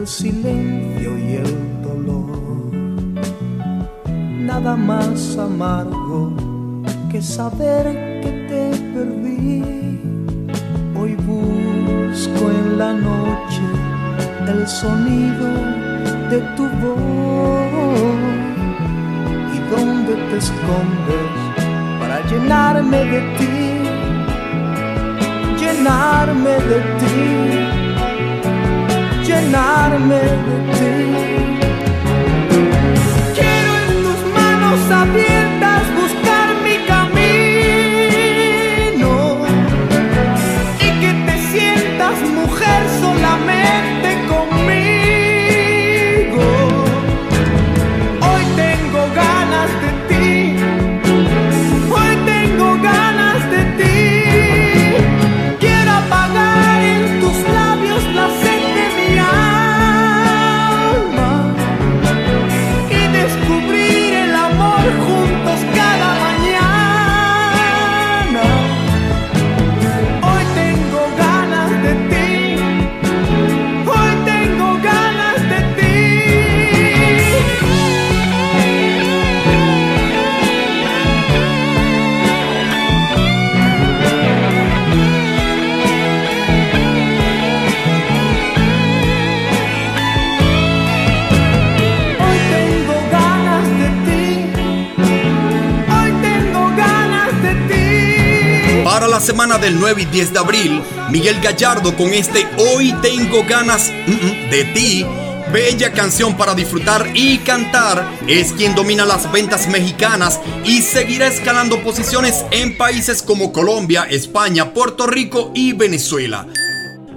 El silencio y el dolor. Nada más amargo que saber que te perdí. Hoy busco en la noche el sonido de tu voz y dónde te escondes para llenarme de ti, llenarme de ti, llenarme de ti. Quiero en tus manos abiertas buscar mi camino y que te sientas mujer solamente semana del 9 y 10 de abril, Miguel Gallardo con este Hoy tengo ganas mm, mm, de ti. Bella canción para disfrutar y cantar. Es quien domina las ventas mexicanas y seguirá escalando posiciones en países como Colombia, España, Puerto Rico y Venezuela.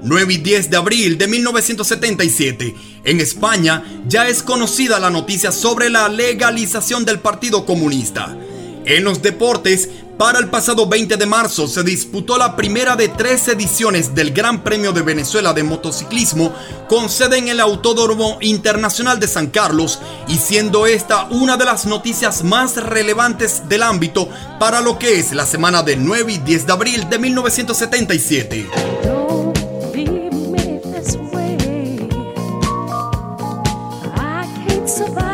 9 y 10 de abril de 1977. En España ya es conocida la noticia sobre la legalización del Partido Comunista. En los deportes, Para el pasado 20 de marzo se disputó la primera de tres ediciones del Gran Premio de Venezuela de Motociclismo con sede en el Autódromo Internacional de San Carlos y siendo esta una de las noticias más relevantes del ámbito para lo que es la semana del 9 y 10 de abril de 1977. Leave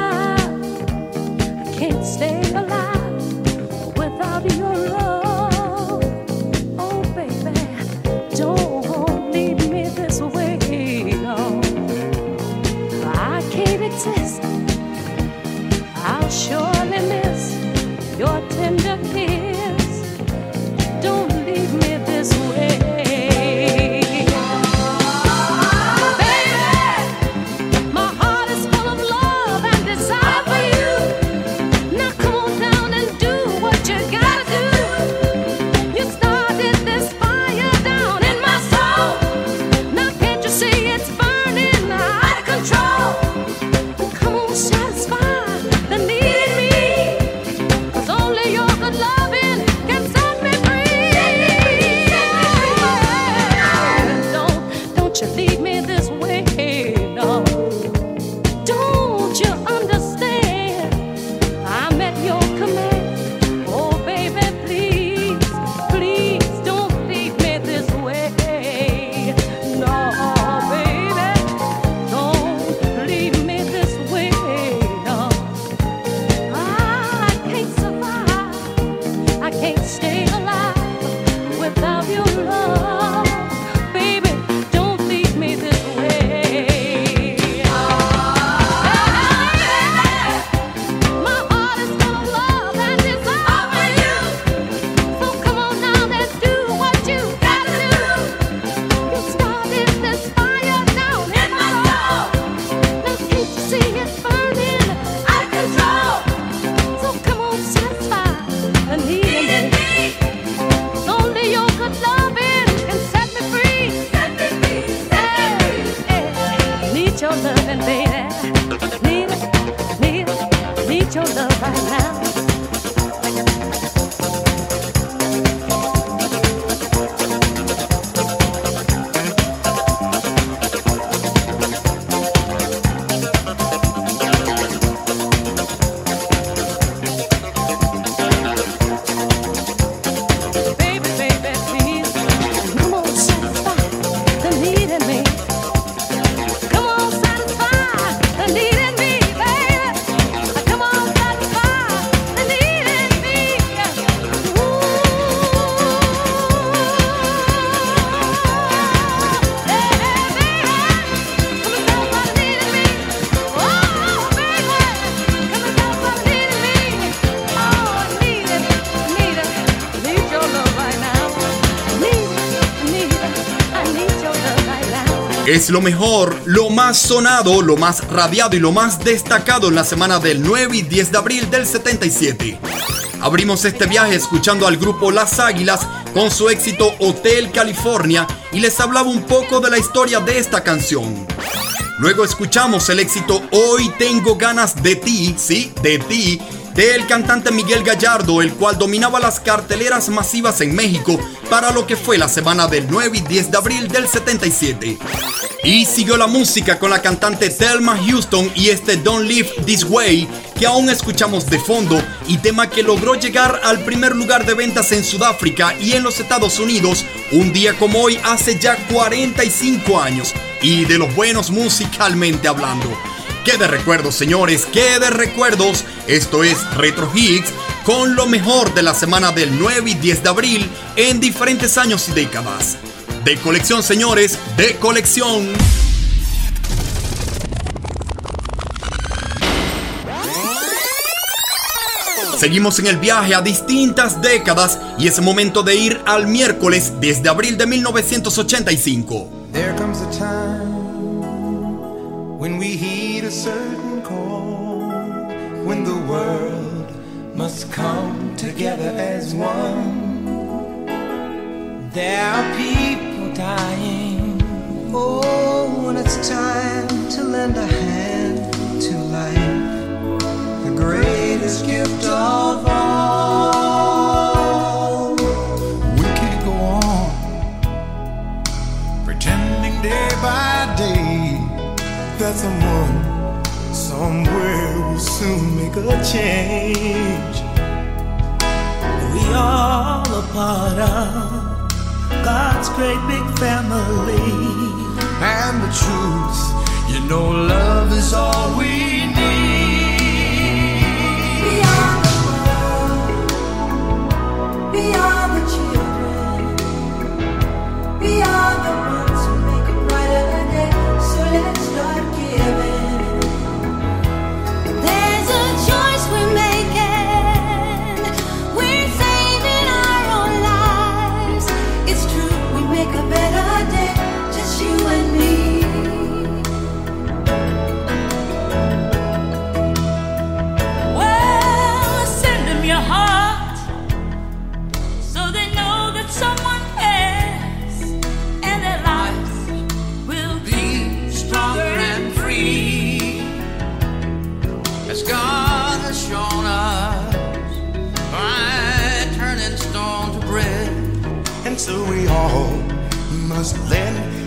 Es lo mejor, lo más sonado, lo más radiado y lo más destacado en la semana del 9 y 10 de abril del 77. Abrimos este viaje escuchando al grupo Las Águilas con su éxito Hotel California y les hablaba un poco de la historia de esta canción. Luego escuchamos el éxito Hoy tengo ganas de ti, sí, de ti, del cantante Miguel Gallardo, el cual dominaba las carteleras masivas en México para lo que fue la semana del 9 y 10 de abril del 77. Y siguió la música con la cantante Thelma Houston y este Don't Live This Way, que aún escuchamos de fondo, y tema que logró llegar al primer lugar de ventas en Sudáfrica y en los Estados Unidos un día como hoy hace ya 45 años, y de los buenos musicalmente hablando. ¡Qué de recuerdos, señores! ¡Qué de recuerdos! Esto es Retro Hits con lo mejor de la semana del 9 y 10 de abril en diferentes años y décadas. De colección, señores, de colección. Seguimos en el viaje a distintas décadas y es momento de ir al miércoles 10 de abril de 1985. There comes a time when we heed a certain call, when the world must come together as one. There are people dying. Oh, when it's time to lend a hand to life, the greatest gift of all. We can't go on pretending day by day that someone somewhere will soon make a change. We all a part of God's great big family. And the truth, you know, love is all we need. Beyond the world, beyond.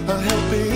a helping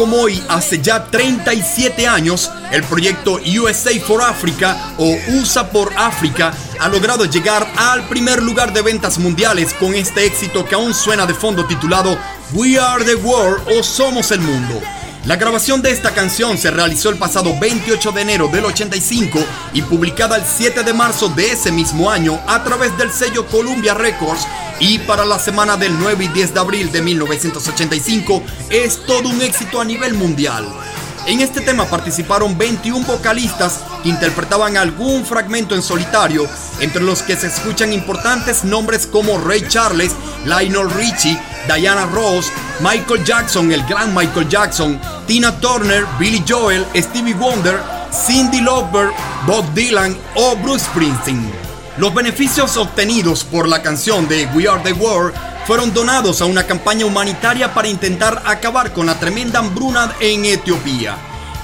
como hoy, hace ya 37 años, el proyecto USA for Africa o USA por África ha logrado llegar al primer lugar de ventas mundiales con este éxito que aún suena de fondo titulado We Are the World o Somos el Mundo. La grabación de esta canción se realizó el pasado 28 de enero del 85 y publicada el 7 de marzo de ese mismo año a través del sello Columbia Records y para la semana del 9 y 10 de abril de 1985 es todo un éxito a nivel mundial. En este tema participaron 21 vocalistas que interpretaban algún fragmento en solitario, entre los que se escuchan importantes nombres como Ray Charles, Lionel Richie, Diana Ross, Michael Jackson, el gran Michael Jackson, Tina Turner, Billy Joel, Stevie Wonder, Cindy Lauper, Bob Dylan o Bruce Springsteen. Los beneficios obtenidos por la canción de We Are the World fueron donados a una campaña humanitaria para intentar acabar con la tremenda hambruna en Etiopía.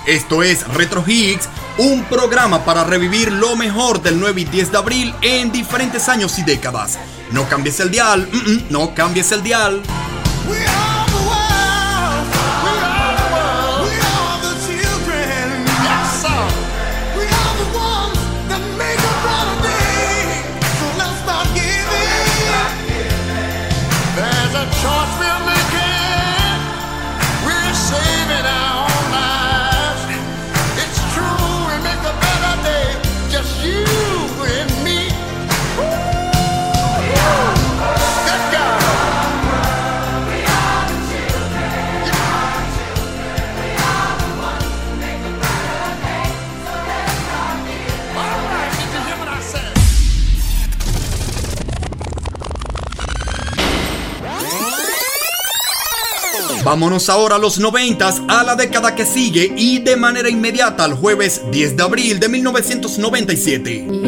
Esto es Retro Higgs, un programa para revivir lo mejor del 9 y 10 de abril en diferentes años y décadas. No cambies el dial, mm -mm, no cambies el dial. Vámonos ahora a los 90 a la década que sigue y de manera inmediata al jueves 10 de abril de 1997.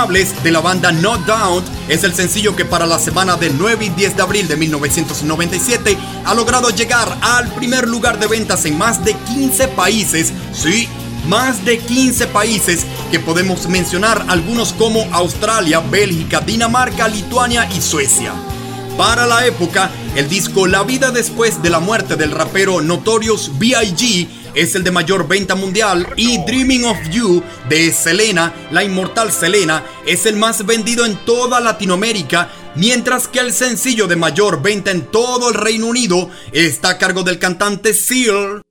De la banda No Doubt es el sencillo que para la semana del 9 y 10 de abril de 1997 ha logrado llegar al primer lugar de ventas en más de 15 países. Sí, más de 15 países que podemos mencionar algunos como Australia, Bélgica, Dinamarca, Lituania y Suecia. Para la época, el disco La vida después de la muerte del rapero Notorious B.I.G. es el de mayor venta mundial y Dreaming of You de Selena, la inmortal Selena, es el más vendido en toda Latinoamérica, mientras que el sencillo de mayor venta en todo el Reino Unido está a cargo del cantante Seal.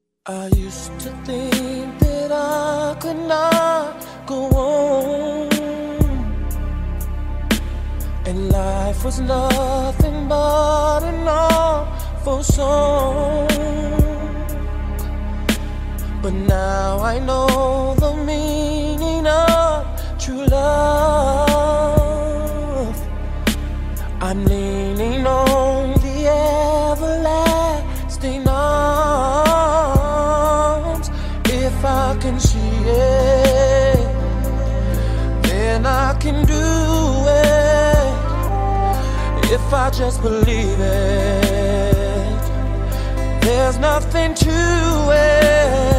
But now I know the meaning of true love. I'm leaning on the everlasting arms. If I can see it, then I can do it. If I just believe it, there's nothing to it.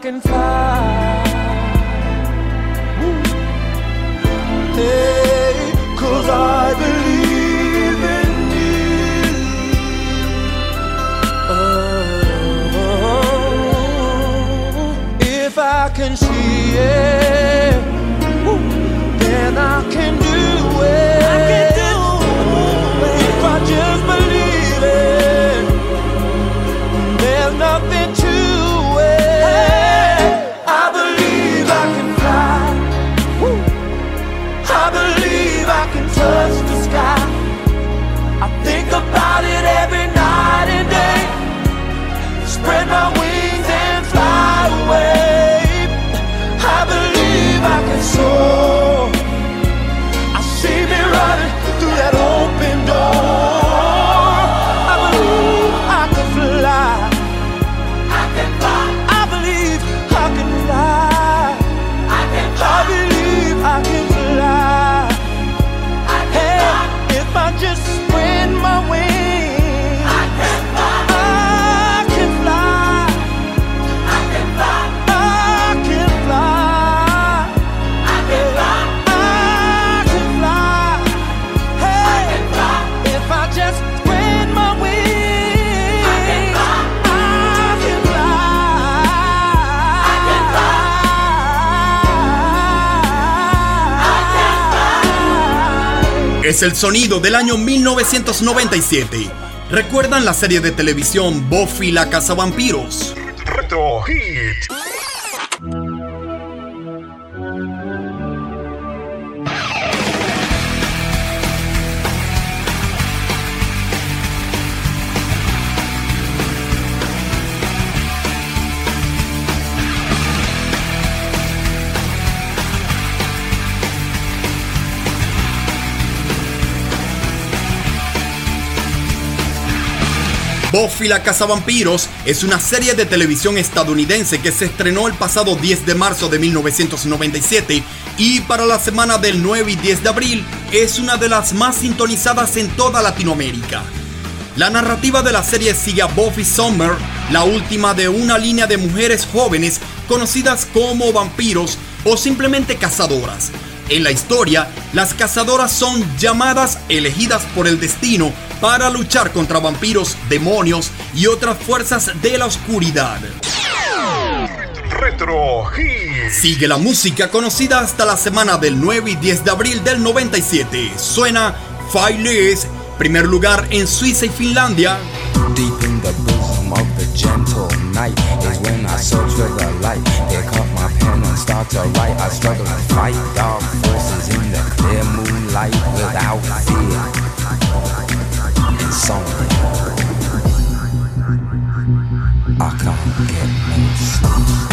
Can fly. Hey, cause I believe in you. Oh, if I can see it, Es el sonido del año 1997. ¿Recuerdan la serie de televisión Buffy la Cazavampiros? Retro Hit. Buffy la Cazavampiros es una serie de televisión estadounidense que se estrenó el pasado 10 de marzo de 1997 y para la semana del 9 y 10 de abril es una de las más sintonizadas en toda Latinoamérica. La narrativa de la serie sigue a Buffy Summer, la última de una línea de mujeres jóvenes conocidas como vampiros o simplemente cazadoras. En la historia, las cazadoras son llamadas elegidas por el destino para luchar contra vampiros, demonios y otras fuerzas de la oscuridad. Retro. Sigue la música conocida hasta la semana del 9 y 10 de abril del 97. Suena Files, primer lugar en Suiza y Finlandia. Deep in the bosom of the gentle night is when I search for the light. Pick up my pen and start to write. I struggle to fight dark forces in the clear moonlight without fear. Insomnia. I can't get no sleep.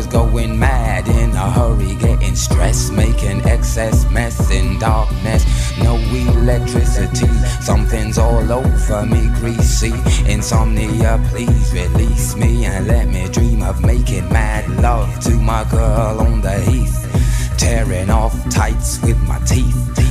Was going mad in a hurry, getting stressed, making excess mess in darkness. No electricity, something's all over me, greasy. Insomnia, please release me and let me dream of making mad love to my girl on the heath. Tearing off tights with my teeth,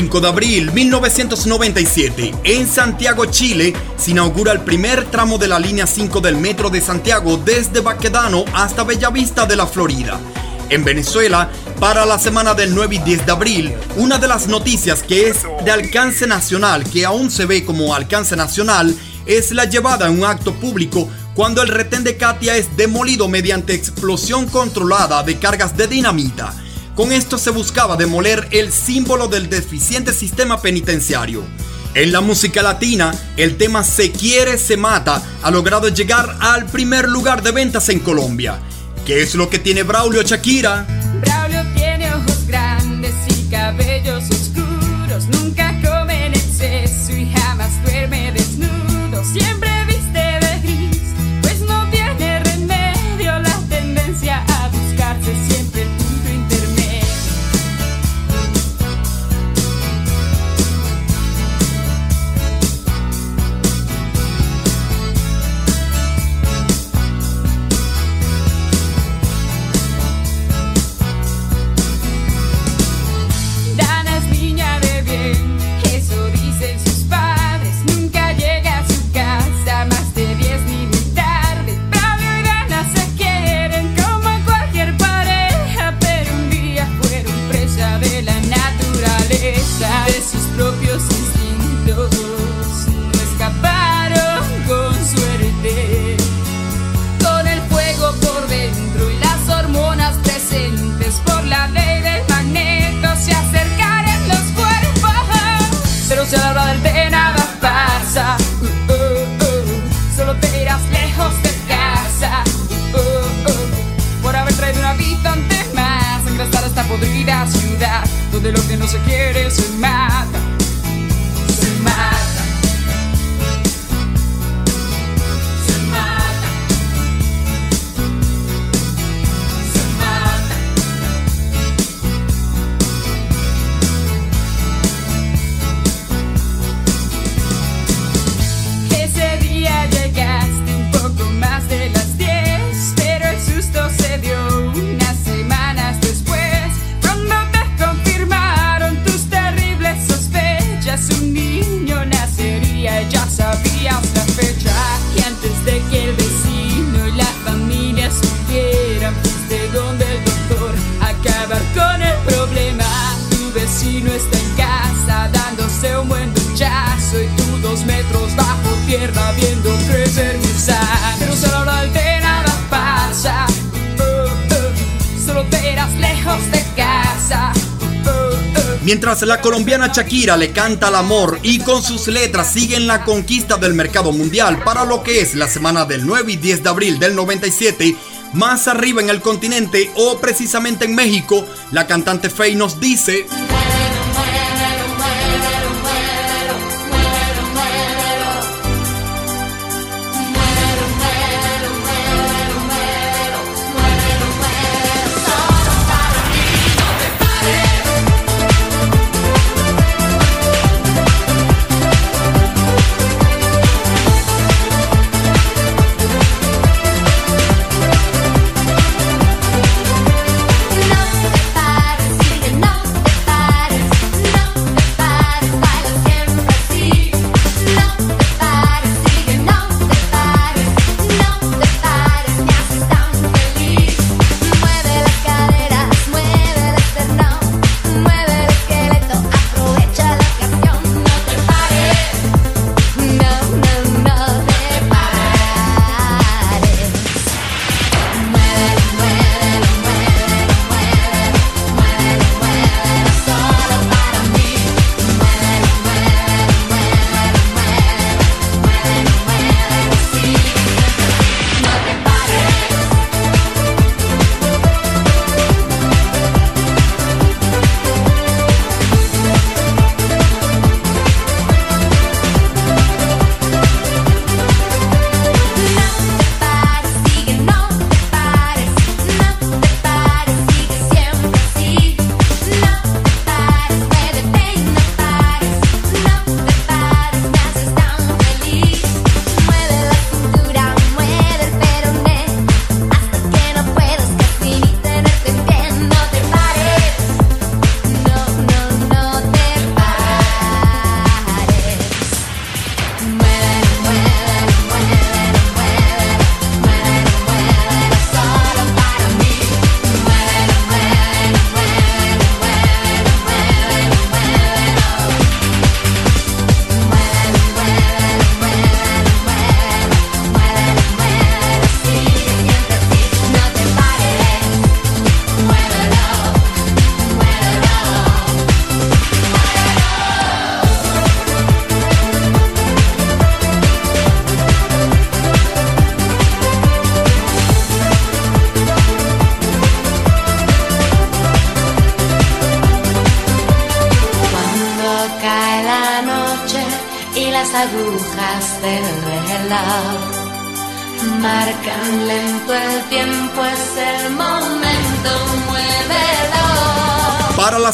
5 de abril 1997, en Santiago, Chile, se inaugura el primer tramo de la línea 5 del metro de Santiago desde Baquedano hasta Bellavista de la Florida. En Venezuela, para la semana del 9 y 10 de abril, una de las noticias que es de alcance nacional, que aún se ve como alcance nacional, es la llevada en un acto público cuando el retén de Katia es demolido mediante explosión controlada de cargas de dinamita. Con esto se buscaba demoler el símbolo del deficiente sistema penitenciario. En la música latina, el tema Se quiere, se mata ha logrado llegar al primer lugar de ventas en Colombia. ¿Qué es lo que tiene Braulio Shakira? Podrida ciudad donde lo que no se quiere se mata. Se Mientras la colombiana Shakira le canta al amor y con sus letras siguen la conquista del mercado mundial para lo que es la semana del 9 y 10 de abril del 97, más arriba en el continente o precisamente en México, la cantante Faye nos dice...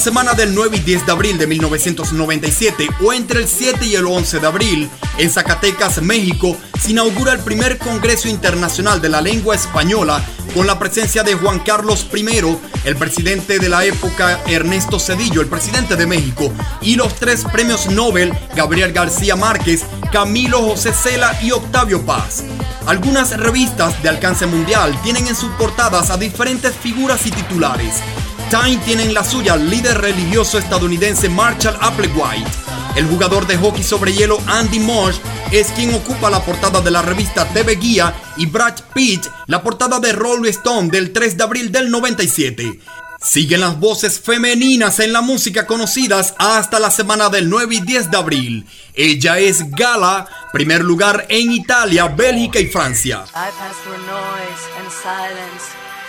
semana del 9 y 10 de abril de 1997 o entre el 7 y el 11 de abril, en Zacatecas, México, se inaugura el primer Congreso Internacional de la Lengua Española con la presencia de Juan Carlos I, el presidente de la época Ernesto Cedillo, el presidente de México, y los tres premios Nobel, Gabriel García Márquez, Camilo José Cela y Octavio Paz. Algunas revistas de alcance mundial tienen en sus portadas a diferentes figuras y titulares. Time tiene en la suya al líder religioso estadounidense Marshall Applewhite. El jugador de hockey sobre hielo Andy Marsh es quien ocupa la portada de la revista TV Guía y Brad Pitt la portada de Rolling Stone del 3 de abril del 97. Siguen las voces femeninas en la música conocidas hasta la semana del 9 y 10 de abril. Ella es Gala, primer lugar en Italia, Bélgica y Francia.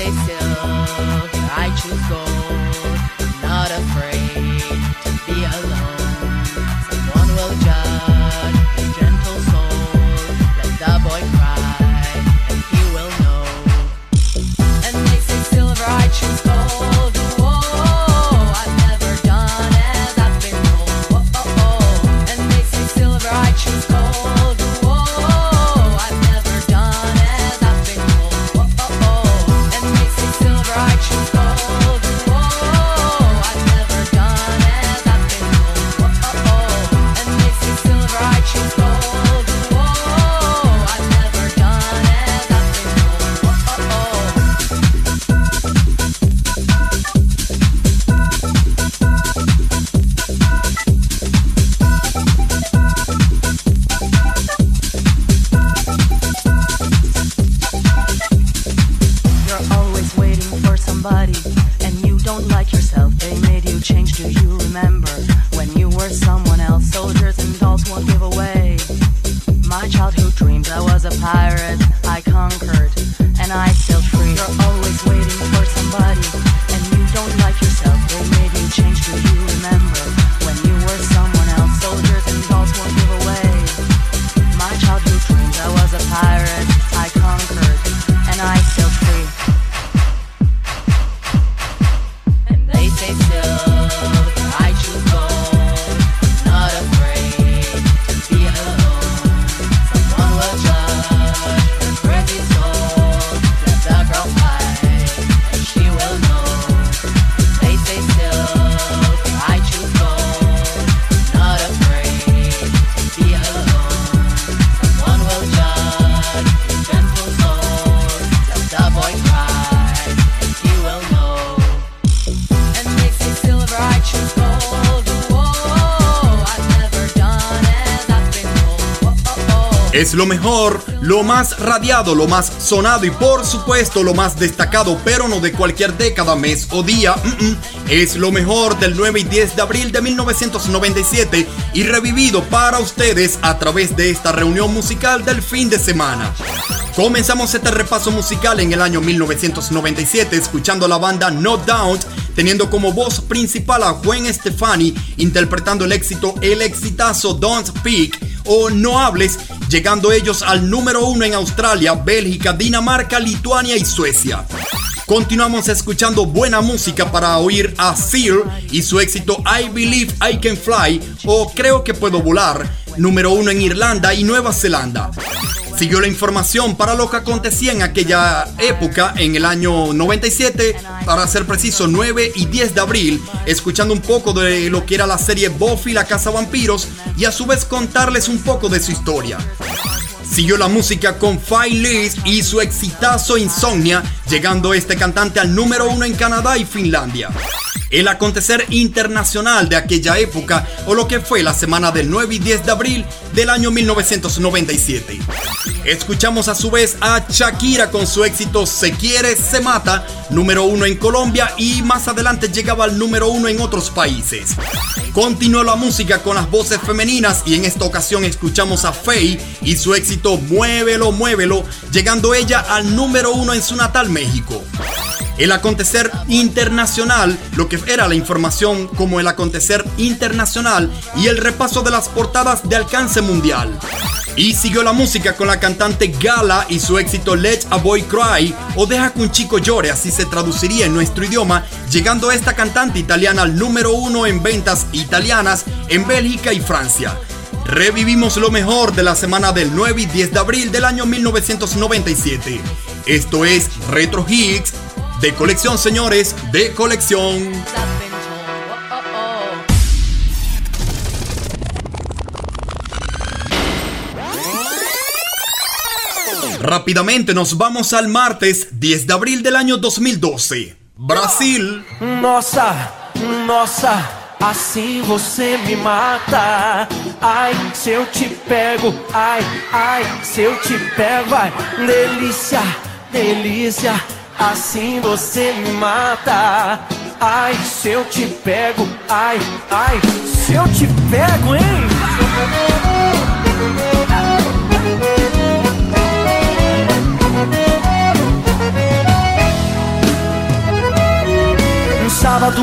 I choose gold. Not afraid to be alone. Es lo mejor, lo más radiado, lo más sonado y por supuesto lo más destacado, pero no de cualquier década, mes o día. Es lo mejor del 9 y 10 de abril de 1997 y revivido para ustedes a través de esta reunión musical del fin de semana. Comenzamos este repaso musical en el año 1997 escuchando la banda No Doubt teniendo como voz principal a Gwen Stefani interpretando el éxito El exitazo Don't Speak o No Hables, llegando ellos al número uno en Australia, Bélgica, Dinamarca, Lituania y Suecia. Continuamos escuchando buena música para oír a Seal y su éxito I Believe I Can Fly o Creo que puedo volar, número uno en Irlanda y Nueva Zelanda. Siguió la información para lo que acontecía en aquella época, en el año 97, para ser preciso 9 y 10 de abril, escuchando un poco de lo que era la serie Buffy la Casa Vampiros y a su vez contarles un poco de su historia. Siguió la música con Liz y su exitazo Insomnia, llegando este cantante al número uno en Canadá y Finlandia. El acontecer internacional de aquella época o lo que fue la semana del 9 y 10 de abril del año 1997. Escuchamos a su vez a Shakira con su éxito Se quiere, se mata, número uno en Colombia y más adelante llegaba al número uno en otros países. Continuó la música con las voces femeninas y en esta ocasión escuchamos a Faye y su éxito Muévelo, muévelo, llegando ella al número uno en su natal México. El acontecer internacional, lo que era la información como el acontecer internacional y el repaso de las portadas de alcance mundial. Y siguió la música con la cantante Gala y su éxito Let a Boy Cry o Deja que un chico llore, así se traduciría en nuestro idioma, llegando esta cantante italiana al número uno en ventas italianas en Bélgica y Francia. Revivimos lo mejor de la semana del 9 y 10 de abril del año 1997. Esto es Retro Hits De colección, señores, de colección. Rápidamente nos vamos al martes 10 de abril del año 2012. Brasil. Nossa, nossa, assim você me mata. Ai, se eu te pego, ai, ai, se eu te pego, ai, delícia, delícia, assim você me mata. Ai, se eu te pego, ai, ai, se eu te pego, hein? Um sábado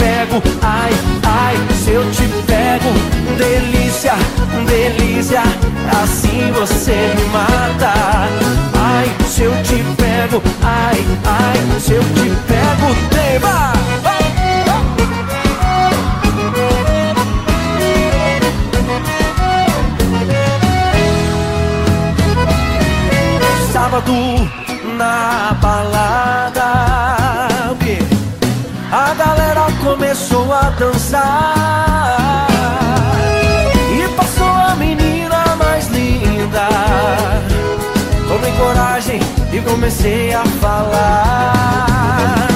ai, ai, se eu te pego Delícia, delícia, assim você me mata. Ai, se eu te pego, ai, ai, se eu te pego Tema! Sábado na balada dançar E passou a menina mais linda. Tomei coragem e comecei a falar.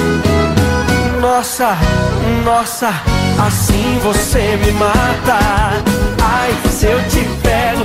Nossa, nossa, assim você me mata. Ai, se eu te pego,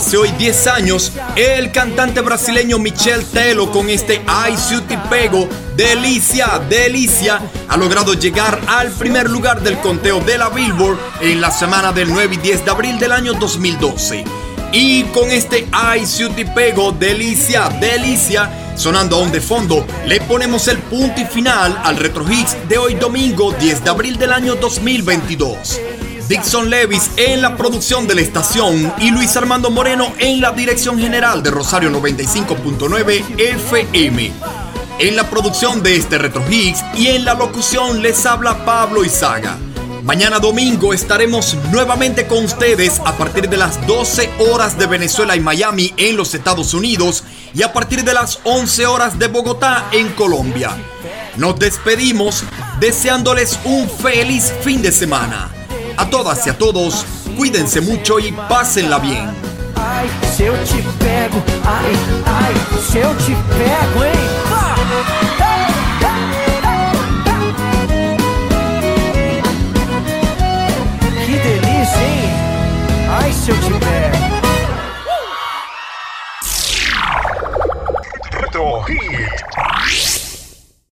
Hace hoy 10 años, el cantante brasileño Michel Telo con este Ay, si te pego, delicia, delicia, ha logrado llegar al primer lugar del conteo de la Billboard en la semana del 9 y 10 de abril del año 2012. Y con este Ay, si te pego, delicia, delicia, sonando aún de fondo, le ponemos el punto y final al Retro Hits de hoy domingo 10 de abril del año 2022. Dixon Levis en la producción de la estación y Luis Armando Moreno en la dirección general de Rosario 95.9 FM. En la producción de este Retro Hits y en la locución les habla Pablo Izaga. Mañana domingo estaremos nuevamente con ustedes a partir de las 12 horas de Venezuela y Miami en los Estados Unidos y a partir de las 11 horas de Bogotá en Colombia. Nos despedimos deseándoles un feliz fin de semana. A todas y a todos, cuídense mucho y pásenla bien. Ai, se eu te pego, ai, ai, se eu te pego, hein? Que delícia, hein? Ai, se eu te pego. Uh!